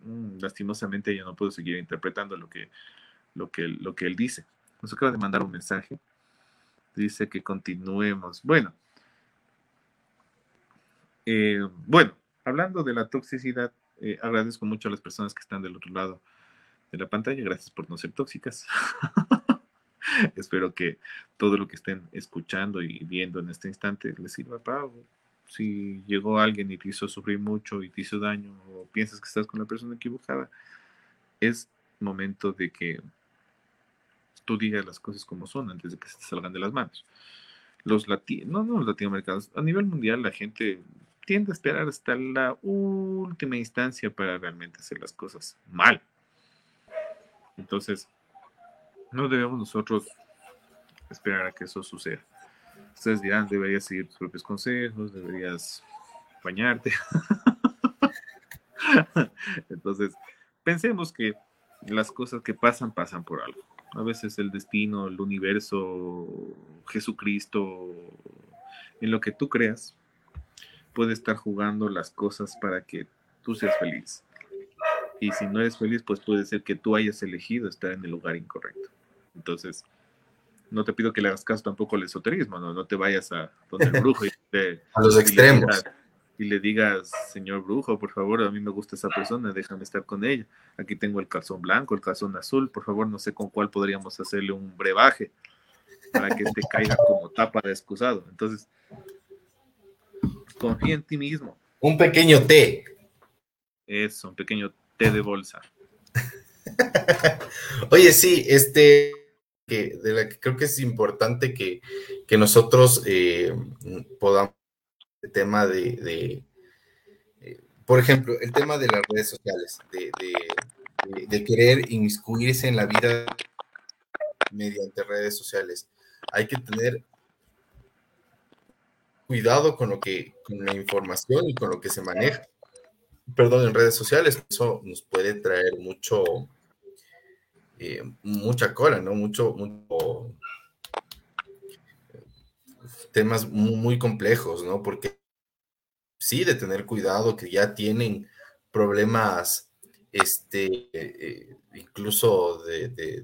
Mm, lastimosamente ya no puedo seguir interpretando lo que, lo que, lo que él dice. Nos acaba de mandar un mensaje. Dice que continuemos. Bueno. Eh, bueno, hablando de la toxicidad, eh, agradezco mucho a las personas que están del otro lado de la pantalla. Gracias por no ser tóxicas. (laughs) (laughs) Espero que todo lo que estén escuchando y viendo en este instante les sirva para. Si llegó alguien y te hizo sufrir mucho y te hizo daño o piensas que estás con la persona equivocada, es momento de que tú digas las cosas como son antes de que se salgan de las manos. Los latinos, no, no los latinoamericanos, a nivel mundial la gente tiende a esperar hasta la última instancia para realmente hacer las cosas mal. Entonces, no debemos nosotros esperar a que eso suceda. Ustedes dirán, deberías seguir tus propios consejos, deberías bañarte. (laughs) Entonces, pensemos que las cosas que pasan, pasan por algo. A veces el destino, el universo, Jesucristo, en lo que tú creas, puede estar jugando las cosas para que tú seas feliz. Y si no eres feliz, pues puede ser que tú hayas elegido estar en el lugar incorrecto. Entonces, no te pido que le hagas caso tampoco al esoterismo, no, no te vayas a donde el (laughs) brujo y a los extremos. y le digas, señor brujo, por favor, a mí me gusta esa persona, déjame estar con ella. Aquí tengo el calzón blanco, el calzón azul, por favor, no sé con cuál podríamos hacerle un brebaje para que te caiga como tapa de excusado. Entonces, confía en ti mismo. Un pequeño té. Eso, un pequeño té de bolsa. (laughs) Oye, sí, este, que, de la que creo que es importante que, nosotros eh, podamos el tema de, eh, por ejemplo, el tema de las redes sociales, de, de, querer inmiscuirse en la vida mediante redes sociales. Hay que tener cuidado con lo que, con la información y con lo que se maneja. Perdón, en redes sociales, eso nos puede traer mucho, eh, mucha cola, ¿no? Mucho, mucho temas muy, complejos, ¿no? Porque sí, de tener cuidado, que ya tienen problemas, este, eh, incluso de,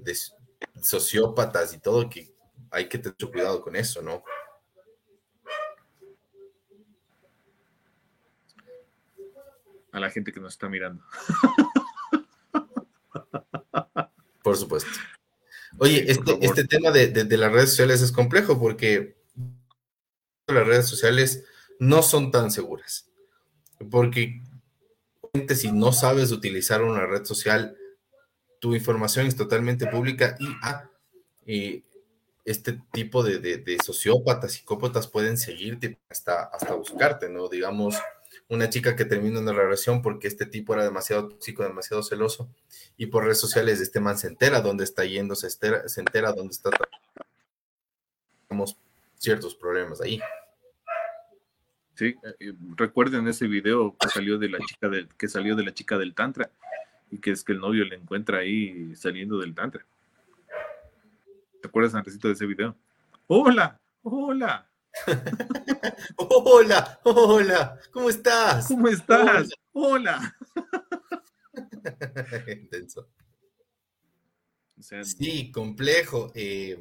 sociópatas y todo, que hay que tener cuidado con eso, ¿no? A la gente que nos está mirando. (laughs) Por supuesto. Oye, este, este tema de, las redes sociales es complejo porque las redes sociales no son tan seguras. Porque si no sabes utilizar una red social, tu información es totalmente pública y, ah, este tipo de, de, sociópatas, psicópatas pueden seguirte hasta, hasta buscarte, ¿no? Digamos, una chica que termina una relación porque este tipo era demasiado tóxico, demasiado celoso, y por redes sociales este man se entera dónde está yendo, se entera, se entera dónde está tenemos ciertos problemas ahí. Sí, eh, recuerden ese video que salió de la chica del, que salió de la chica del tantra y que es que el novio le encuentra ahí saliendo del tantra. ¿Te acuerdas, antesito de ese video? ¡Hola! ¡Hola! Hola, hola, ¿cómo estás? ¿Cómo estás? Hola. (laughs) Intenso. sí, complejo. Eh,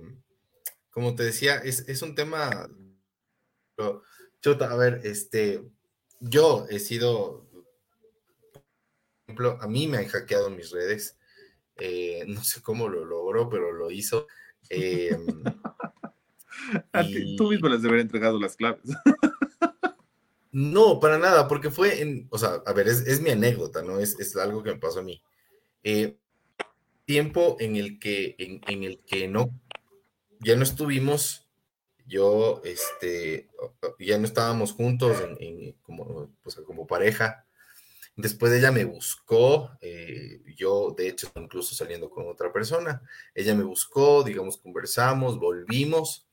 como te decía, es, un tema. Chuta, a ver, este, yo he sido, por ejemplo, a mí me han hackeado mis redes. Eh, no sé cómo lo logró, pero lo hizo. (laughs) Eh, (laughs) tú mismo les debería entregado las claves. (laughs) no, para nada, porque fue en, o sea, a ver, es, mi anécdota, ¿no? Es, algo que me pasó a mí. Eh, tiempo en el que, en, el que no, ya no estuvimos, yo, este, ya no estábamos juntos como, pues, como pareja. Después ella me buscó, eh, yo de hecho incluso saliendo con otra persona, ella me buscó, digamos, conversamos, volvimos,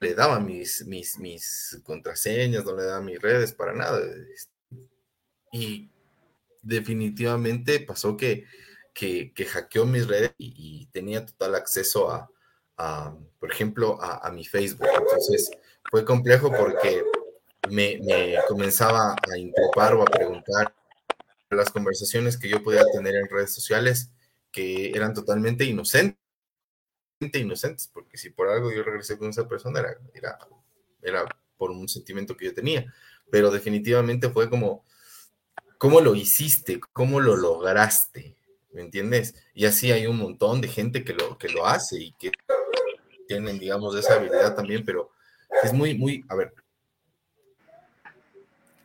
le daba mis, mis, mis contraseñas, no le daba mis redes para nada. Y definitivamente pasó que, que, hackeó mis redes y, tenía total acceso a, por ejemplo, a, mi Facebook. Entonces fue complejo porque me, me comenzaba a increpar o a preguntar las conversaciones que yo podía tener en redes sociales que eran totalmente inocentes inocentes, porque si por algo yo regresé con esa persona era, era, era por un sentimiento que yo tenía, pero definitivamente fue como, ¿cómo lo hiciste? ¿Cómo lo lograste? ¿Me entiendes? Y así hay un montón de gente que lo, que lo hace y que tienen, digamos, esa habilidad también, pero es muy, muy, a ver,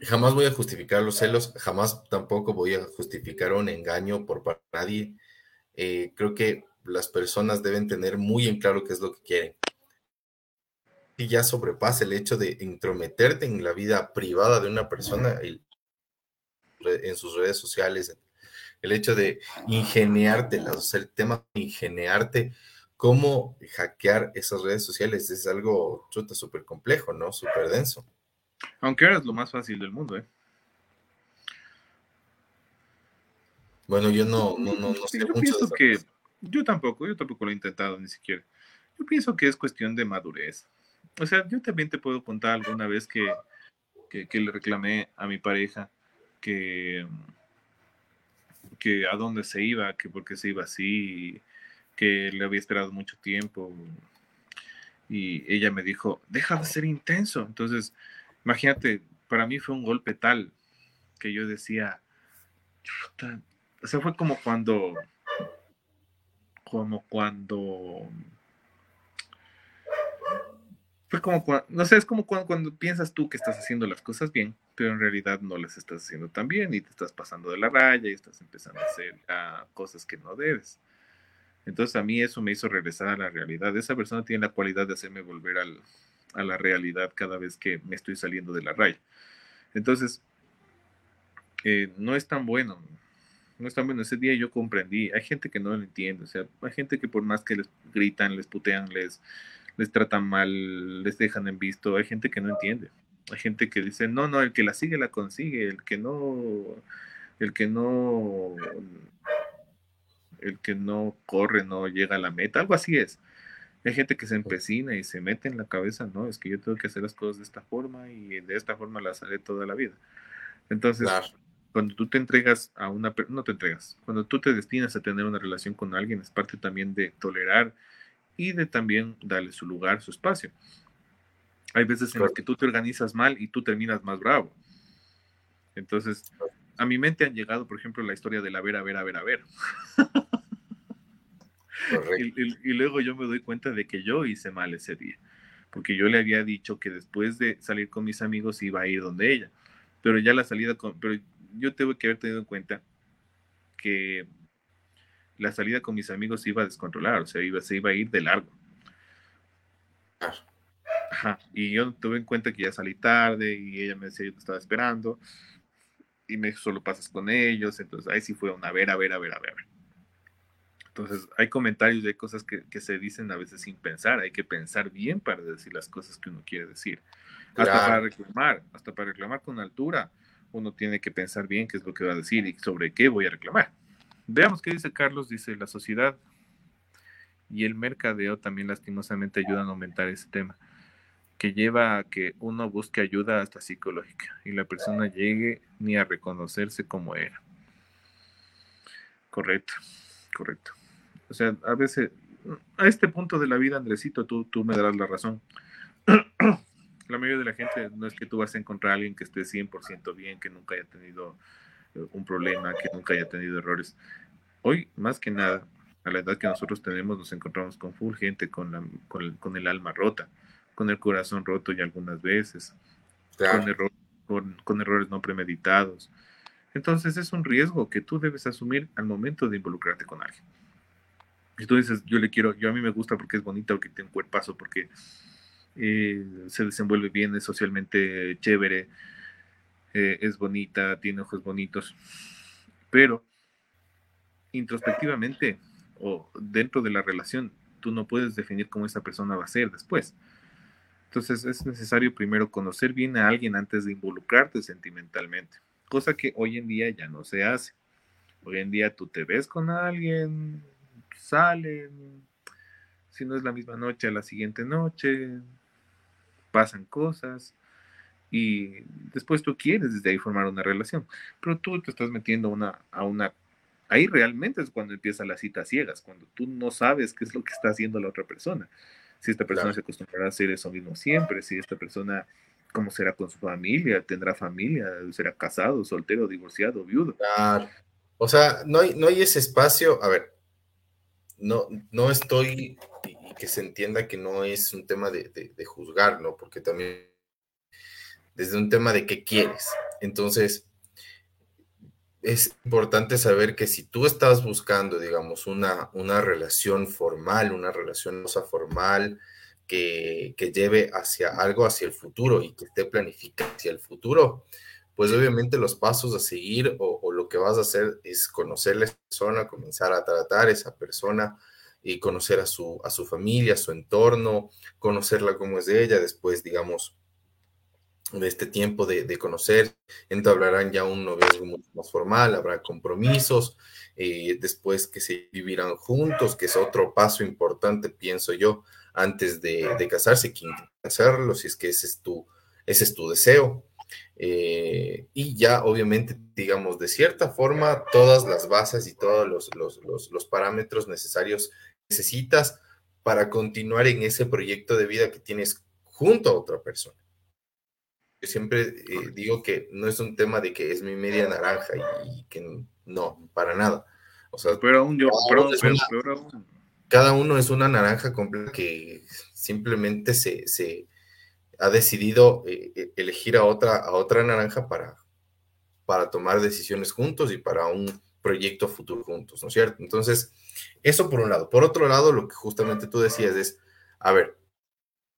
jamás voy a justificar los celos, jamás tampoco voy a justificar un engaño por nadie. Eh, creo que las personas deben tener muy en claro qué es lo que quieren. Y ya sobrepasa el hecho de intrometerte en la vida privada de una persona en sus redes sociales, el hecho de ingeniarte, o sea, el tema de ingeniarte, cómo hackear esas redes sociales es algo chuta súper complejo, ¿no? Súper denso. Aunque ahora es lo más fácil del mundo, ¿eh? Bueno, yo no, no, no, sé mucho de que yo tampoco, yo tampoco lo he intentado ni siquiera. Yo pienso que es cuestión de madurez. O sea, yo también te puedo contar alguna vez que, que, le reclamé a mi pareja que, que a dónde se iba, que por qué se iba así, que le había esperado mucho tiempo. Y ella me dijo, deja de ser intenso. Entonces, imagínate, para mí fue un golpe tal que yo decía, o sea, fue como cuando como cuando fue como no sé, es como cuando, cuando, piensas tú que estás haciendo las cosas bien, pero en realidad no las estás haciendo tan bien y te estás pasando de la raya y estás empezando a hacer cosas que no debes. Entonces a mí eso me hizo regresar a la realidad. Esa persona tiene la cualidad de hacerme volver al, a la realidad cada vez que me estoy saliendo de la raya. Entonces, eh, no es tan bueno no bueno. Ese día yo comprendí. Hay gente que no lo entiende. O sea, hay gente que por más que les gritan, les putean, les, les tratan mal, les dejan en visto, hay gente que no entiende. Hay gente que dice, no, no, el que la sigue la consigue, el que no, el que no, el que no corre no llega a la meta, algo así es. Hay gente que se empecina y se mete en la cabeza, no, es que yo tengo que hacer las cosas de esta forma y de esta forma las haré toda la vida. Entonces, cuando tú te entregas a una no te entregas, cuando tú te destinas a tener una relación con alguien, es parte también de tolerar y de también darle su lugar, su espacio. Hay veces en las que tú te organizas mal y tú terminas más bravo. Entonces, a mi mente han llegado, por ejemplo, la historia de la ver, a ver, a ver, a ver. y, y, luego yo me doy cuenta de que yo hice mal ese día, porque yo le había dicho que después de salir con mis amigos iba a ir donde ella, pero ya la salida con, pero yo tengo que haber tenido en cuenta que la salida con mis amigos iba a descontrolar, o sea, iba, se iba a ir de largo. Ajá. Y yo tuve en cuenta que ya salí tarde y ella me decía yo te estaba esperando y me solo pasas con ellos, entonces ahí sí fue una ver, a ver, a ver, a ver. Entonces hay comentarios y hay cosas que, que, se dicen a veces sin pensar, hay que pensar bien para decir las cosas que uno quiere decir. Hasta para reclamar, hasta para reclamar con altura uno tiene que pensar bien qué es lo que va a decir y sobre qué voy a reclamar. Veamos qué dice Carlos, dice la sociedad y el mercadeo también lastimosamente ayudan a aumentar ese tema, que lleva a que uno busque ayuda hasta psicológica y la persona llegue ni a reconocerse como era. Correcto, correcto. O sea, a veces, a este punto de la vida, Andresito, tú, tú me darás la razón. La mayoría de la gente no es que tú vas a encontrar a alguien que esté 100% bien, que nunca haya tenido eh, un problema, que nunca haya tenido errores. Hoy, más que nada, a la edad que nosotros tenemos, nos encontramos con full gente con, la, con, el, alma rota, con el corazón roto y algunas veces, con, con errores no premeditados. Entonces es un riesgo que tú debes asumir al momento de involucrarte con alguien. Si tú dices, yo le quiero, yo a mí me gusta porque es bonita, porque tiene un cuerpazo, porque eh, se desenvuelve bien, es socialmente chévere, eh, es bonita, tiene ojos bonitos, pero introspectivamente o dentro de la relación, tú no puedes definir cómo esa persona va a ser después. Entonces es necesario primero conocer bien a alguien antes de involucrarte sentimentalmente, cosa que hoy en día ya no se hace. Hoy en día tú te ves con alguien, salen, si no es la misma noche, a la siguiente noche, pasan cosas y después tú quieres desde ahí formar una relación, pero tú te estás metiendo una, a una Ahí realmente es cuando empieza la cita ciegas, cuando tú no sabes qué es lo que está haciendo la otra persona. Si esta persona se acostumbrará a hacer eso mismo siempre, si esta persona, cómo será con su familia, tendrá familia, será casado, soltero, divorciado, viudo. Claro. O sea, no hay, no hay ese espacio, a ver, no, no estoy, que se entienda que no es un tema de, de, de juzgar, ¿no? Porque también desde un tema de qué quieres. Entonces, es importante saber que si tú estás buscando, digamos, una, una relación formal, una relación formal que, que, lleve hacia algo, hacia el futuro y que esté planificada hacia el futuro, pues obviamente los pasos a seguir o, o, lo que vas a hacer es conocer a esa persona, comenzar a tratar a esa persona y conocer a su, a su familia, a su entorno, conocerla como es ella, después, digamos, de este tiempo de, de conocer, entablarán ya un noviazgo mucho más formal, habrá compromisos, eh, después que se vivirán juntos, que es otro paso importante, pienso yo, antes de, de casarse, que hacerlo, si es que ese es tu, ese es tu deseo. Eh, y ya, obviamente, digamos, de cierta forma, todas las bases y todos los, los, los, los parámetros necesarios necesitas para continuar en ese proyecto de vida que tienes junto a otra persona yo siempre eh, digo que no es un tema de que es mi media naranja y, que no, para nada. O sea, pero aún yo, pero, cada uno es una naranja completa que simplemente se, se ha decidido eh, eh, elegir a otra, a otra naranja para, para tomar decisiones juntos y para un proyecto futuro juntos, ¿no es cierto? Entonces, eso por un lado. Por otro lado, lo que justamente tú decías es, a ver,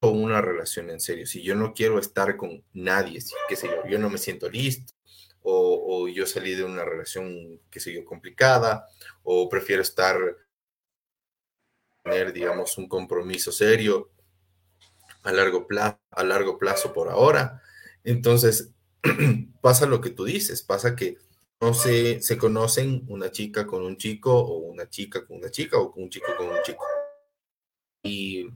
una relación en serio, si yo no quiero estar con nadie, si, qué sé yo, yo no me siento listo, o, yo salí de una relación, qué sé yo, complicada, o prefiero estar, tener, digamos, un compromiso serio a largo plazo, a largo plazo por ahora. Entonces, (clears throat) pasa lo que tú dices, pasa que no se, conocen una chica con un chico, o una chica con una chica, o un chico con un chico. Y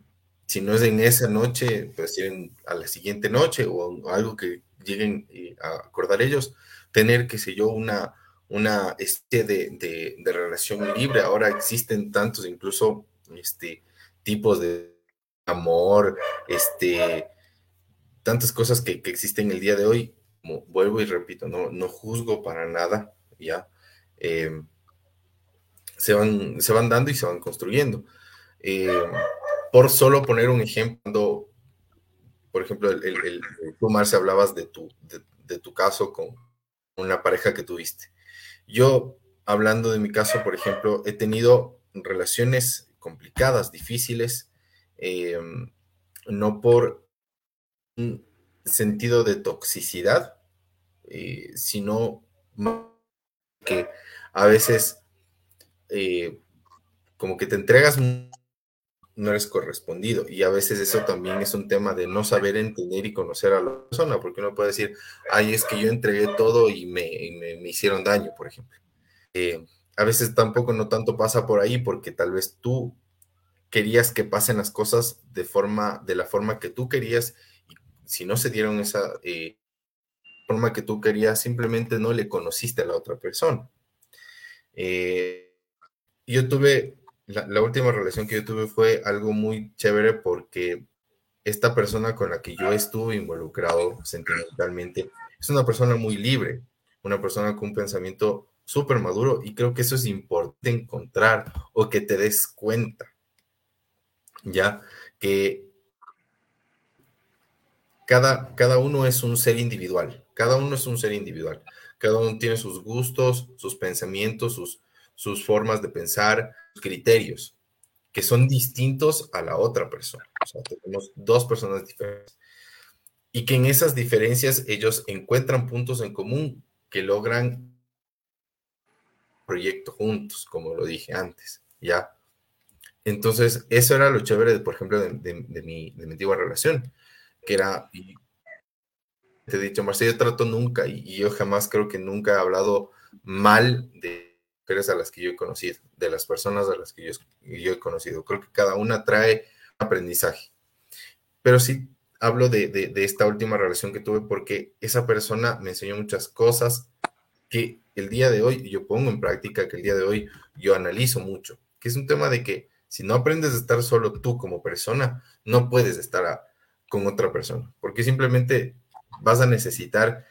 si no es en esa noche, pues a la siguiente noche o algo que lleguen eh, a acordar ellos, tener, qué sé yo, una, una este de, de, relación libre. Ahora existen tantos, incluso, este, tipos de amor, este, tantas cosas que, que existen el día de hoy. Como vuelvo y repito, no, no juzgo para nada, ¿ya? Em, se, van, se van dando y se van construyendo. Eh, por solo poner un ejemplo, por ejemplo, el, el, tú, Marce, hablabas de tu, de, tu caso con una pareja que tuviste. Yo, hablando de mi caso, por ejemplo, he tenido relaciones complicadas, difíciles, em, no por sentido de toxicidad, eh, sino que a veces eh, como que te entregas no eres correspondido. Y a veces eso también es un tema de no saber entender y conocer a la persona, porque uno puede decir, ay, es que yo entregué todo y me, me, hicieron daño, por ejemplo. Eh, a veces tampoco no tanto pasa por ahí porque tal vez tú querías que pasen las cosas de forma, de la forma que tú querías si no se dieron esa eh, forma que tú querías, simplemente no le conociste a la otra persona. Eh, yo tuve, la, última relación que yo tuve fue algo muy chévere porque esta persona con la que yo estuve involucrado sentimentalmente es una persona muy libre, una persona con un pensamiento súper maduro y creo que eso es importante encontrar o que te des cuenta, ya que cada, cada uno es un ser individual, cada uno es un ser individual, cada uno tiene sus gustos, sus pensamientos, sus, sus formas de pensar, criterios, que son distintos a la otra persona. Tenemos dos personas diferentes. Y que en esas diferencias ellos encuentran puntos en común que logran proyecto juntos, como lo dije antes, ¿ya? Entonces, eso era lo chévere, por ejemplo, de, mi, de mi antigua relación, que era, y te he dicho, Marcelo, yo trato nunca, y, yo jamás creo que nunca he hablado mal de mujeres a las que yo he conocido, de las personas a las que yo, yo he conocido. Creo que cada una trae aprendizaje. Pero sí hablo de, de, esta última relación que tuve porque esa persona me enseñó muchas cosas que el día de hoy yo pongo en práctica, que el día de hoy yo analizo mucho, que es un tema de que si no aprendes a estar solo tú como persona, no puedes estar con otra persona, porque simplemente vas a necesitar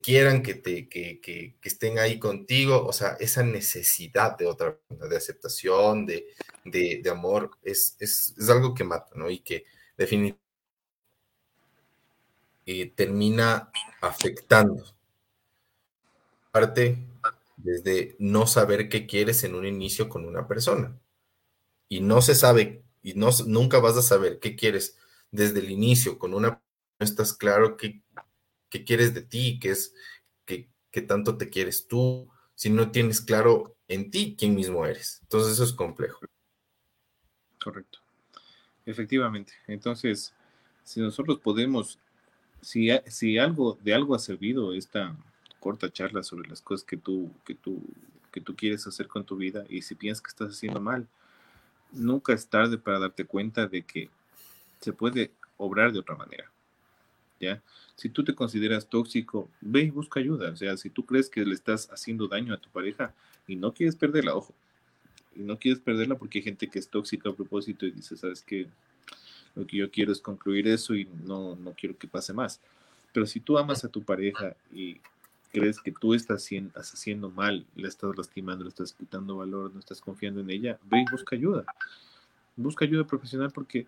quieran que te que, que, estén ahí contigo, o sea, esa necesidad de otra de aceptación, de, de, de amor, es, es, es, algo que mata, ¿no? Y que definitivamente termina afectando parte desde no saber qué quieres en un inicio con una persona. Y no se sabe, y no, nunca vas a saber qué quieres desde el inicio con una no estás claro qué, qué quieres de ti, qué es, qué, qué tanto te quieres tú, si no tienes claro en ti quién mismo eres. Entonces eso es complejo. Correcto. Efectivamente. Entonces, si nosotros podemos, si, si algo de algo ha servido esta, corta charla sobre las cosas que tú, que tú, que tú quieres hacer con tu vida y si piensas que estás haciendo mal, nunca es tarde para darte cuenta de que se puede obrar de otra manera. ¿Ya? Si tú te consideras tóxico, ve y busca ayuda. O sea, si tú crees que le estás haciendo daño a tu pareja y no quieres perderla, ojo, y no quieres perderla porque hay gente que es tóxica a propósito y dice, sabes que lo que yo quiero es concluir eso y no, no quiero que pase más. Pero si tú amas a tu pareja y crees que tú estás haciendo mal, le estás lastimando, le estás quitando valor, no estás confiando en ella, ve y busca ayuda. Busca ayuda profesional porque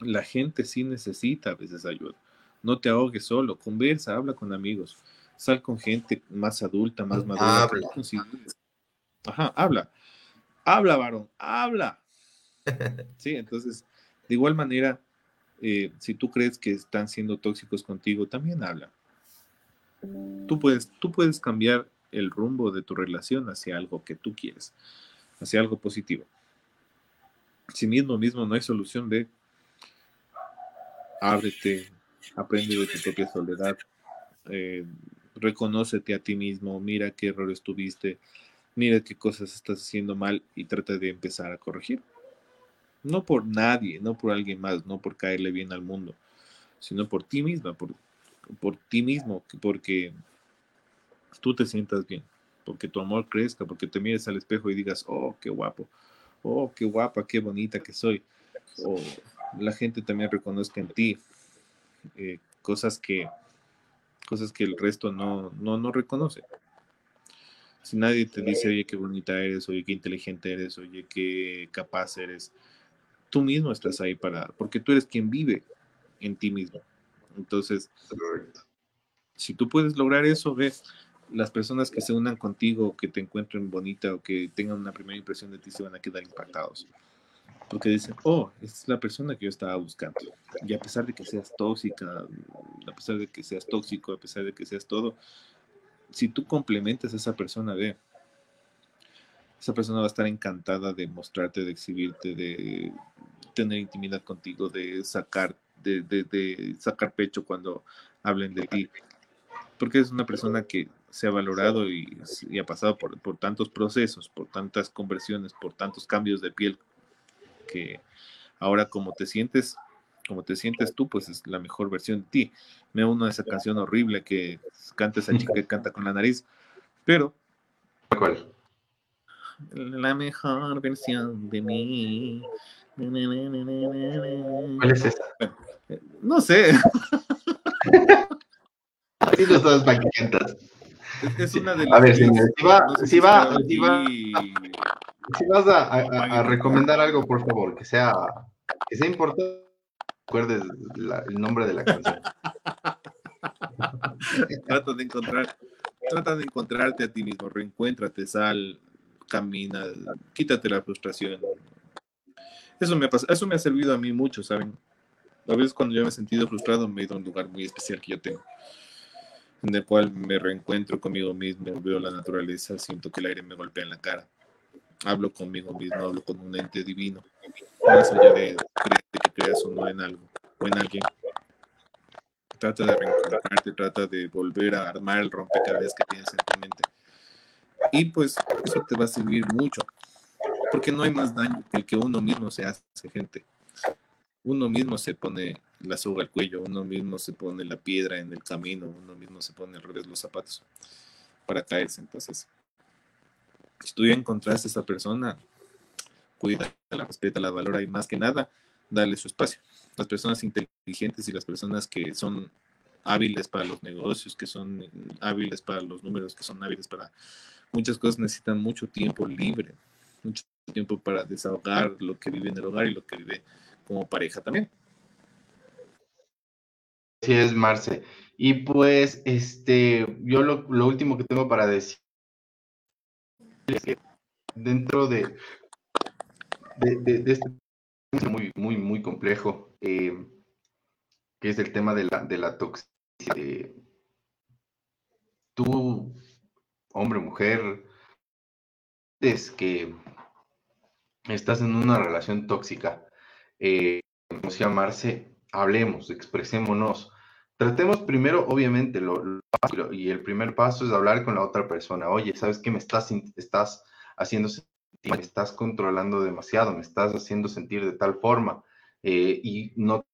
la gente sí necesita a veces ayuda. No te ahogues solo, conversa, habla con amigos, sal con gente más adulta, más madura. Habla. Ajá, habla. Habla, varón, habla. (laughs) Sí, entonces, de igual manera, eh, si tú crees que están siendo tóxicos contigo, también habla Tú puedes, tú puedes cambiar el rumbo de tu relación hacia algo que tú quieres, hacia algo positivo. Si mismo mismo no hay solución, de ábrete, aprende de tu propia soledad, eh, reconócete a ti mismo, mira qué errores tuviste, mira qué cosas estás haciendo mal y trata de empezar a corregir. No por nadie, no por alguien más, no por caerle bien al mundo, sino por ti misma, por por ti mismo, porque tú te sientas bien, porque tu amor crezca, porque te mires al espejo y digas, oh, qué guapo, oh, qué guapa, qué bonita que soy, o la gente también reconozca en ti eh, cosas que cosas que el resto no, no, no reconoce. Si nadie te dice, oye, qué bonita eres, oye, qué inteligente eres, oye, qué capaz eres, tú mismo estás ahí para, porque tú eres quien vive en ti mismo. Entonces, si tú puedes lograr eso, ve, las personas que se unan contigo, que te encuentren bonita o que tengan una primera impresión de ti, se van a quedar impactados. Porque dicen, oh, esta es la persona que yo estaba buscando. Y a pesar de que seas tóxica, a pesar de que seas tóxico, a pesar de que seas todo, si tú complementas a esa persona, ve, esa persona va a estar encantada de mostrarte, de exhibirte, de tener intimidad contigo, de sacar de, sacar pecho cuando hablen de ti. Porque es una persona que se ha valorado y, ha pasado por, por, tantos procesos, por tantas conversiones, por tantos cambios de piel, que ahora como te sientes, como te sientes tú, pues es la mejor versión de ti. Me uno a esa canción horrible que canta esa chica que (laughs) canta con la nariz, pero... ¿Cuál? La mejor versión de mí. ¿Cuál es esa? No sé. Así no sabes para Es una de las a ver, si va, si va, si va, si vas a, a, recomendar algo, por favor, que sea, que sea importante, recuerdes el nombre de la canción. (laughs) trata de encontrar, trata de encontrarte a ti mismo, reencuéntrate, sal, camina, quítate la frustración. Eso me, eso me ha servido a mí mucho, ¿saben? A veces cuando yo me he sentido frustrado me he ido a un lugar muy especial que yo tengo, en el cual me reencuentro conmigo mismo, veo la naturaleza, siento que el aire me golpea en la cara, hablo conmigo mismo, hablo con un ente divino, más allá de, que creas o no en algo o en alguien. Trata de reencontrarte, trata de volver a armar el rompecabezas que tienes en tu mente. Y pues eso te va a servir mucho, porque no hay más daño que el que uno mismo se hace, gente uno mismo se pone la soga al cuello, uno mismo se pone la piedra en el camino, uno mismo se pone al revés los zapatos para caerse. Entonces, si tú ya encontraste a esa persona, cuida, la respeta, la valora y más que nada, dale su espacio. Las personas inteligentes y las personas que son hábiles para los negocios, que son hábiles para los números, que son hábiles para muchas cosas, necesitan mucho tiempo libre, mucho tiempo para desahogar lo que vive en el hogar y lo que vive como pareja también. Sí, es Marce. Y pues, este, yo lo, último que tengo para decir dentro de, de, este muy, muy, muy complejo, eh, que es el tema de la, de la toxicidad. tú, hombre, mujer, es que estás en una relación tóxica eh, como llamarse, hablemos, expresémonos. Tratemos primero, obviamente, lo, y el primer paso es hablar con la otra persona. Oye, ¿sabes qué me estás, estás haciendo sentir? Me estás controlando demasiado, me estás haciendo sentir de tal forma. Eh, y no,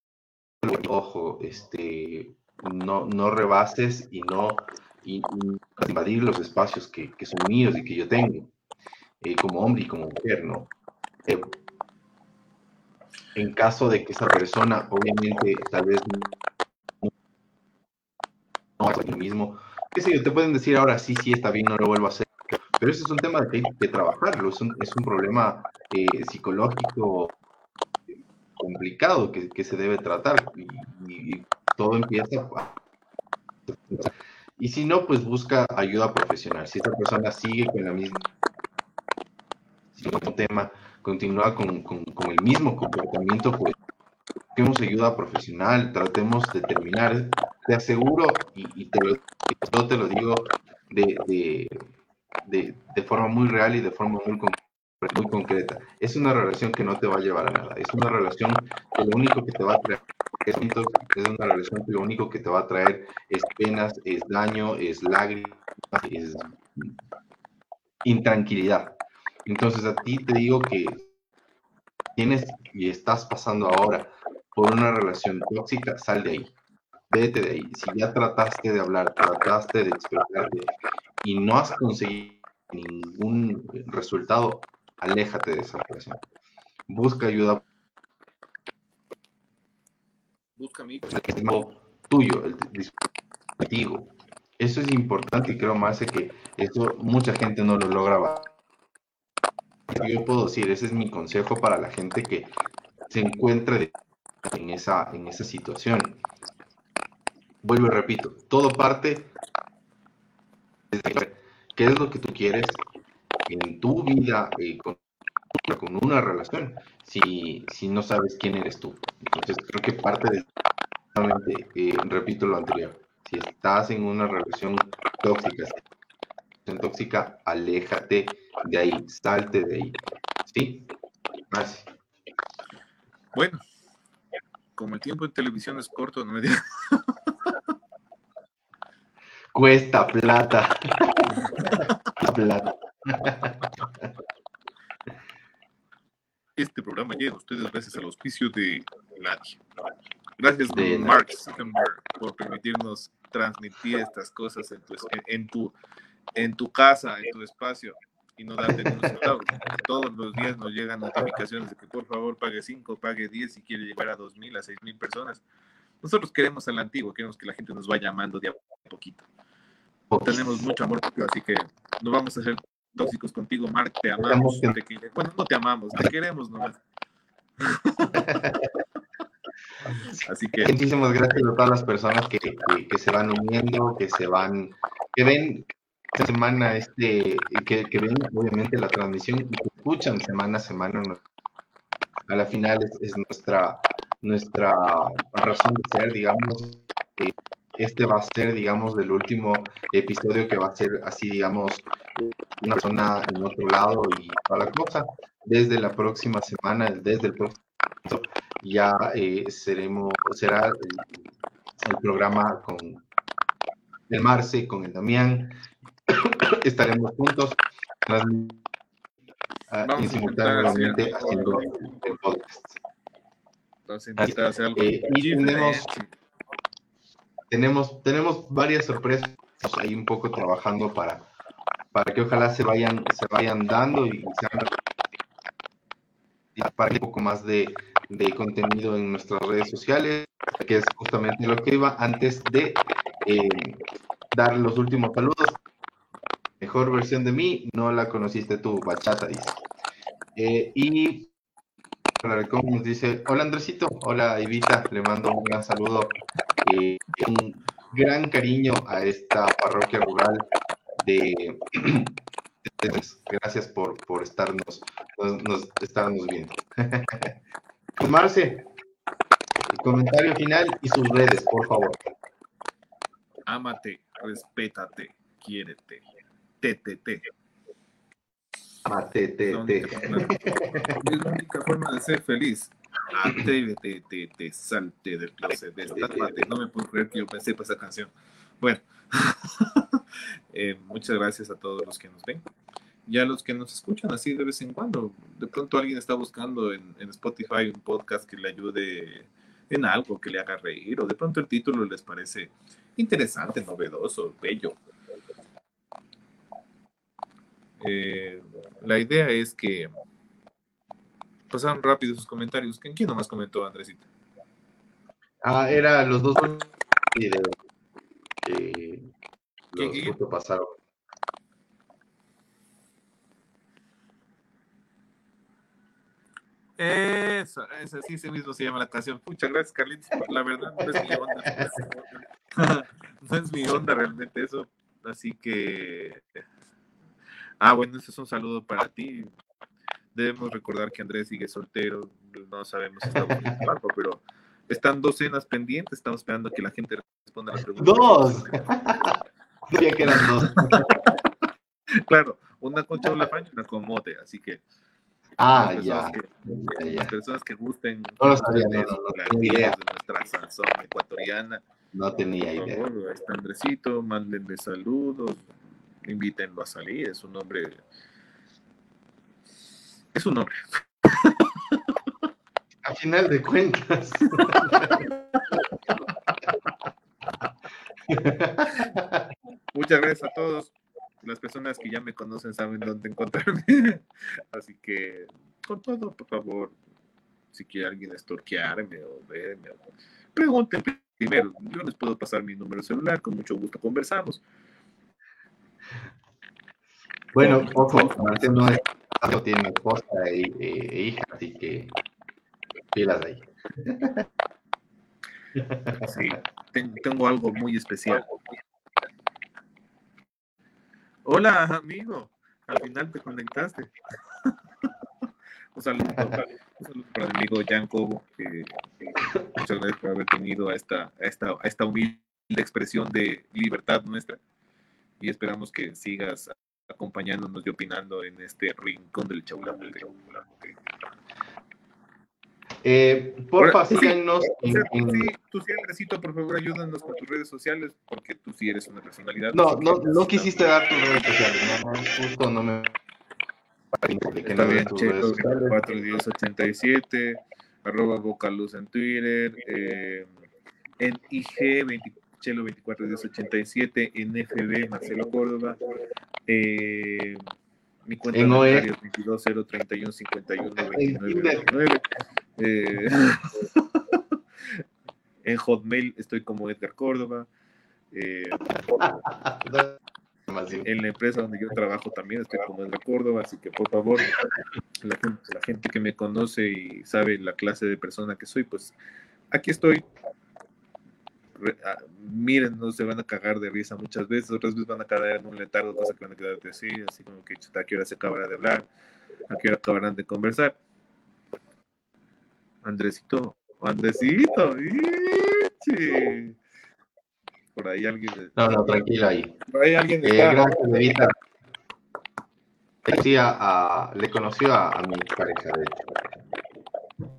ojo, este, no, no rebases y no, invadir los espacios que, son míos y que yo tengo, eh, como hombre y como mujer, ¿no? Eh, en caso de que esa persona, obviamente, tal vez no haga lo mismo, qué sé yo, te pueden decir ahora sí, sí, está bien, no lo vuelvo a hacer. Pero ese es un tema que hay que trabajarlo, es un, es un problema eh, psicológico complicado que, que, se debe tratar y, todo empieza y si no, pues busca ayuda profesional. Si esta persona sigue con la misma tema, continúa con, con, el mismo comportamiento, pues busquemos ayuda profesional, tratemos de terminar. Te aseguro, y, te lo, te lo digo de, de, de, forma muy real y de forma muy, muy concreta, es una relación que no te va a llevar a nada. Es una relación que lo único que te va a traer es, una relación que lo único que te va a traer es penas, es daño, es lágrimas, es intranquilidad. Entonces a ti te digo que tienes y estás pasando ahora por una relación tóxica, sal de ahí. Vete de ahí. Si ya trataste de hablar, trataste de expresarte y no has conseguido ningún resultado, aléjate de esa relación. Busca ayuda. Busca mi tuyo, el dispositivo. Eso es importante y creo más que eso mucha gente no lo logra yo puedo decir, ese es mi consejo para la gente que se encuentre en esa, en esa situación. Vuelvo y repito, todo parte de qué es lo que tú quieres en tu vida eh, con, una relación, si, si no sabes quién eres tú. Entonces creo que parte de, eh, repito lo anterior, si estás en una relación tóxica, tóxica, aléjate de ahí, salte de ahí. ¿Sí? Gracias. Bueno, como el tiempo en televisión es corto, no me digas. (laughs) Cuesta plata. plata. (laughs) Este programa llega a ustedes gracias al auspicio de nadie. Gracias, de Mark Zuckerberg, por permitirnos transmitir estas cosas en tu, en, tu, en tu casa, en tu espacio y no darte un centavos. Todos los días nos llegan notificaciones de que por favor pague 5, pague 10 si quiere llegar a 2.000, a 6.000 personas. Nosotros queremos al antiguo, queremos que la gente nos vaya amando de a poquito. Tenemos mucho amor así que no vamos a ser tóxicos contigo, Mark, te amamos. bueno, no te amamos, te queremos nomás. (laughs) Así que. Muchísimas gracias a todas las personas que, que, se van uniendo, que se van, que ven esta semana, este, que, que ven obviamente la transmisión y que escuchan semana a semana. A la final es, nuestra, nuestra razón de ser, digamos. este va a ser, digamos, del último episodio que va a ser así, digamos, una persona en otro lado y toda la cosa. Desde la próxima semana, desde el próximo ya eh, seremos, será el, programa con el Marce, con el Damián. (coughs) Estaremos juntos y simultáneamente haciendo el podcast. Eh, y tenemos, tenemos, tenemos varias sorpresas ahí un poco trabajando para, para que ojalá se vayan, se vayan dando y sean para un poco más de, de contenido en nuestras redes sociales, que es justamente lo que iba antes de eh, dar los últimos saludos. Mejor versión de mí, no la conociste tú, bachata, dice. Eh, y nos dice, hola Andresito, hola Evita, le mando un gran saludo, eh, un gran cariño a esta parroquia rural de, (clears throat) gracias por, por estarnos, nos, estarnos viendo. (laughs) Pues, Marce, comentario final y sus redes, por favor. Ámate, respétate, quiérete. TTT. Atrévete. (laughs) Es la única forma de ser feliz. Te, salte del closet, No me puedo creer que yo pensé para esa canción. Bueno, (laughs) eh, muchas gracias a todos los que nos ven ya los que nos escuchan así de vez en cuando, de pronto alguien está buscando en, Spotify un podcast que le ayude en algo, que le haga reír, o de pronto el título les parece interesante, novedoso, bello. Eh, la idea es que pasaron rápido sus comentarios. ¿Quién, quién nomás comentó, Andresita? Ah, era los dos videos que los pasaron. Eso, ese sí, ese mismo se llama la canción. Muchas gracias, Carlitos. La verdad, no es mi onda. no es mi onda (laughs) realmente eso. Así que. Ah, bueno, ese es un saludo para ti. Debemos recordar que Andrés sigue soltero. No sabemos si está (laughs) buscando pero están dos cenas pendientes. Estamos esperando que la gente responda a las preguntas. ¡Dos! (laughs) Sabía que eran dos. (laughs) claro, una con Chaula y una con Mote, así que Ah, ya. Las personas que gusten no lo sabía, no, no, de nuestra sazón ecuatoriana. No tenía idea. Por favor, este Andresito, mándenle saludos, invítenlo a salir, es un hombre. Es un hombre. A final de cuentas. Muchas gracias a todos las personas que ya me conocen saben dónde encontrarme. Así que, con todo, por favor, si quiere alguien estorquearme o verme, pregunten primero. Yo les puedo pasar mi número celular, con mucho gusto conversamos. Bueno, ojo, Martín no, es, tiene esposa e, e, hija, así que pilas ahí. Sí, tengo algo muy especial. Hola, amigo. Al final te conectaste. un, saludo, para el amigo Jan Cobo. muchas gracias por haber tenido a esta, a esta, a esta humilde expresión de libertad nuestra. Y esperamos que sigas acompañándonos y opinando en este rincón del Chaula. Eh, porfa, síganos. en, tú sí, Andresito, por favor, ayúdanos con tus redes sociales, porque tú sí eres una personalidad. No, no, no quisiste dar tus redes sociales, no, justo no me. Está bien, Cheto 41087, arroba Vocaluz en Twitter, eh, en IG 20, Chelo 24087, en FB Marcelo Córdoba, eh, mi cuenta en OE 22031 51 eh, (laughs) en Hotmail estoy como Edgar Córdoba. Eh, (laughs) en la empresa donde yo trabajo también estoy como Edgar Córdoba, así que por favor, la, la gente que me conoce y sabe la clase de persona que soy, pues aquí estoy miren, no se van a cagar de risa muchas veces, otras veces van a caer en un letardo, cosa que van a quedar de decir, así como que a qué hora se acabará de hablar, a qué hora acabarán de conversar. Andresito, Andresito, por ahí alguien. No, no, tranquilo ahí. Por ahí alguien. Eh, gracias, Evita. Decía, a, le conoció a, a mi pareja, de hecho.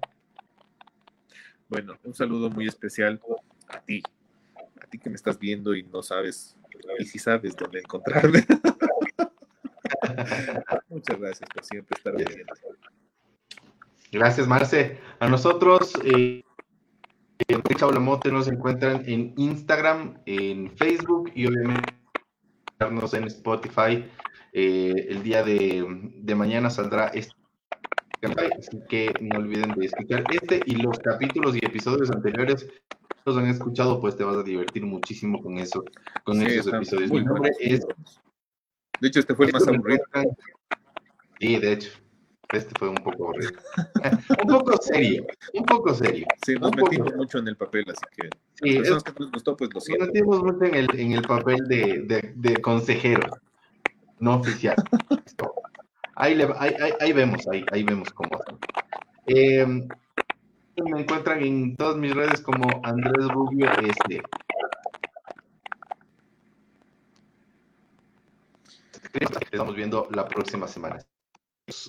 Bueno, un saludo muy especial a ti, ti que me estás viendo y no sabes, y si sabes dónde encontrarme. (laughs) Muchas gracias por siempre estar pendiente. Gracias, Marce. A nosotros, eh, en Mote nos encuentran en Instagram, en Facebook y obviamente en Spotify. Eh, el día de, de mañana saldrá este así que no olviden de escuchar este y los capítulos y episodios anteriores los han escuchado, pues te vas a divertir muchísimo con eso, con esos episodios. Mi nombre es... De hecho, este fue el más aburrido. Sí, de hecho. Este fue un poco aburrido. (laughs) un poco serio, un poco serio. Sí, nos metimos mucho en el papel, así que sí, es, que nos gustó, pues lo siento. Nos metimos mucho en el, en el papel de, de, de consejero, no oficial. (laughs) ahí, le, ahí, ahí, ahí, vemos, ahí, ahí vemos cómo. Eh, me encuentran en todas mis redes como Andrés Rubio este. Estamos viendo la próxima semana.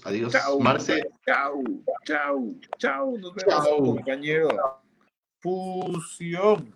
Adiós, Marce. Chao, chao, chao. Nos vemos, compañero. Fusión.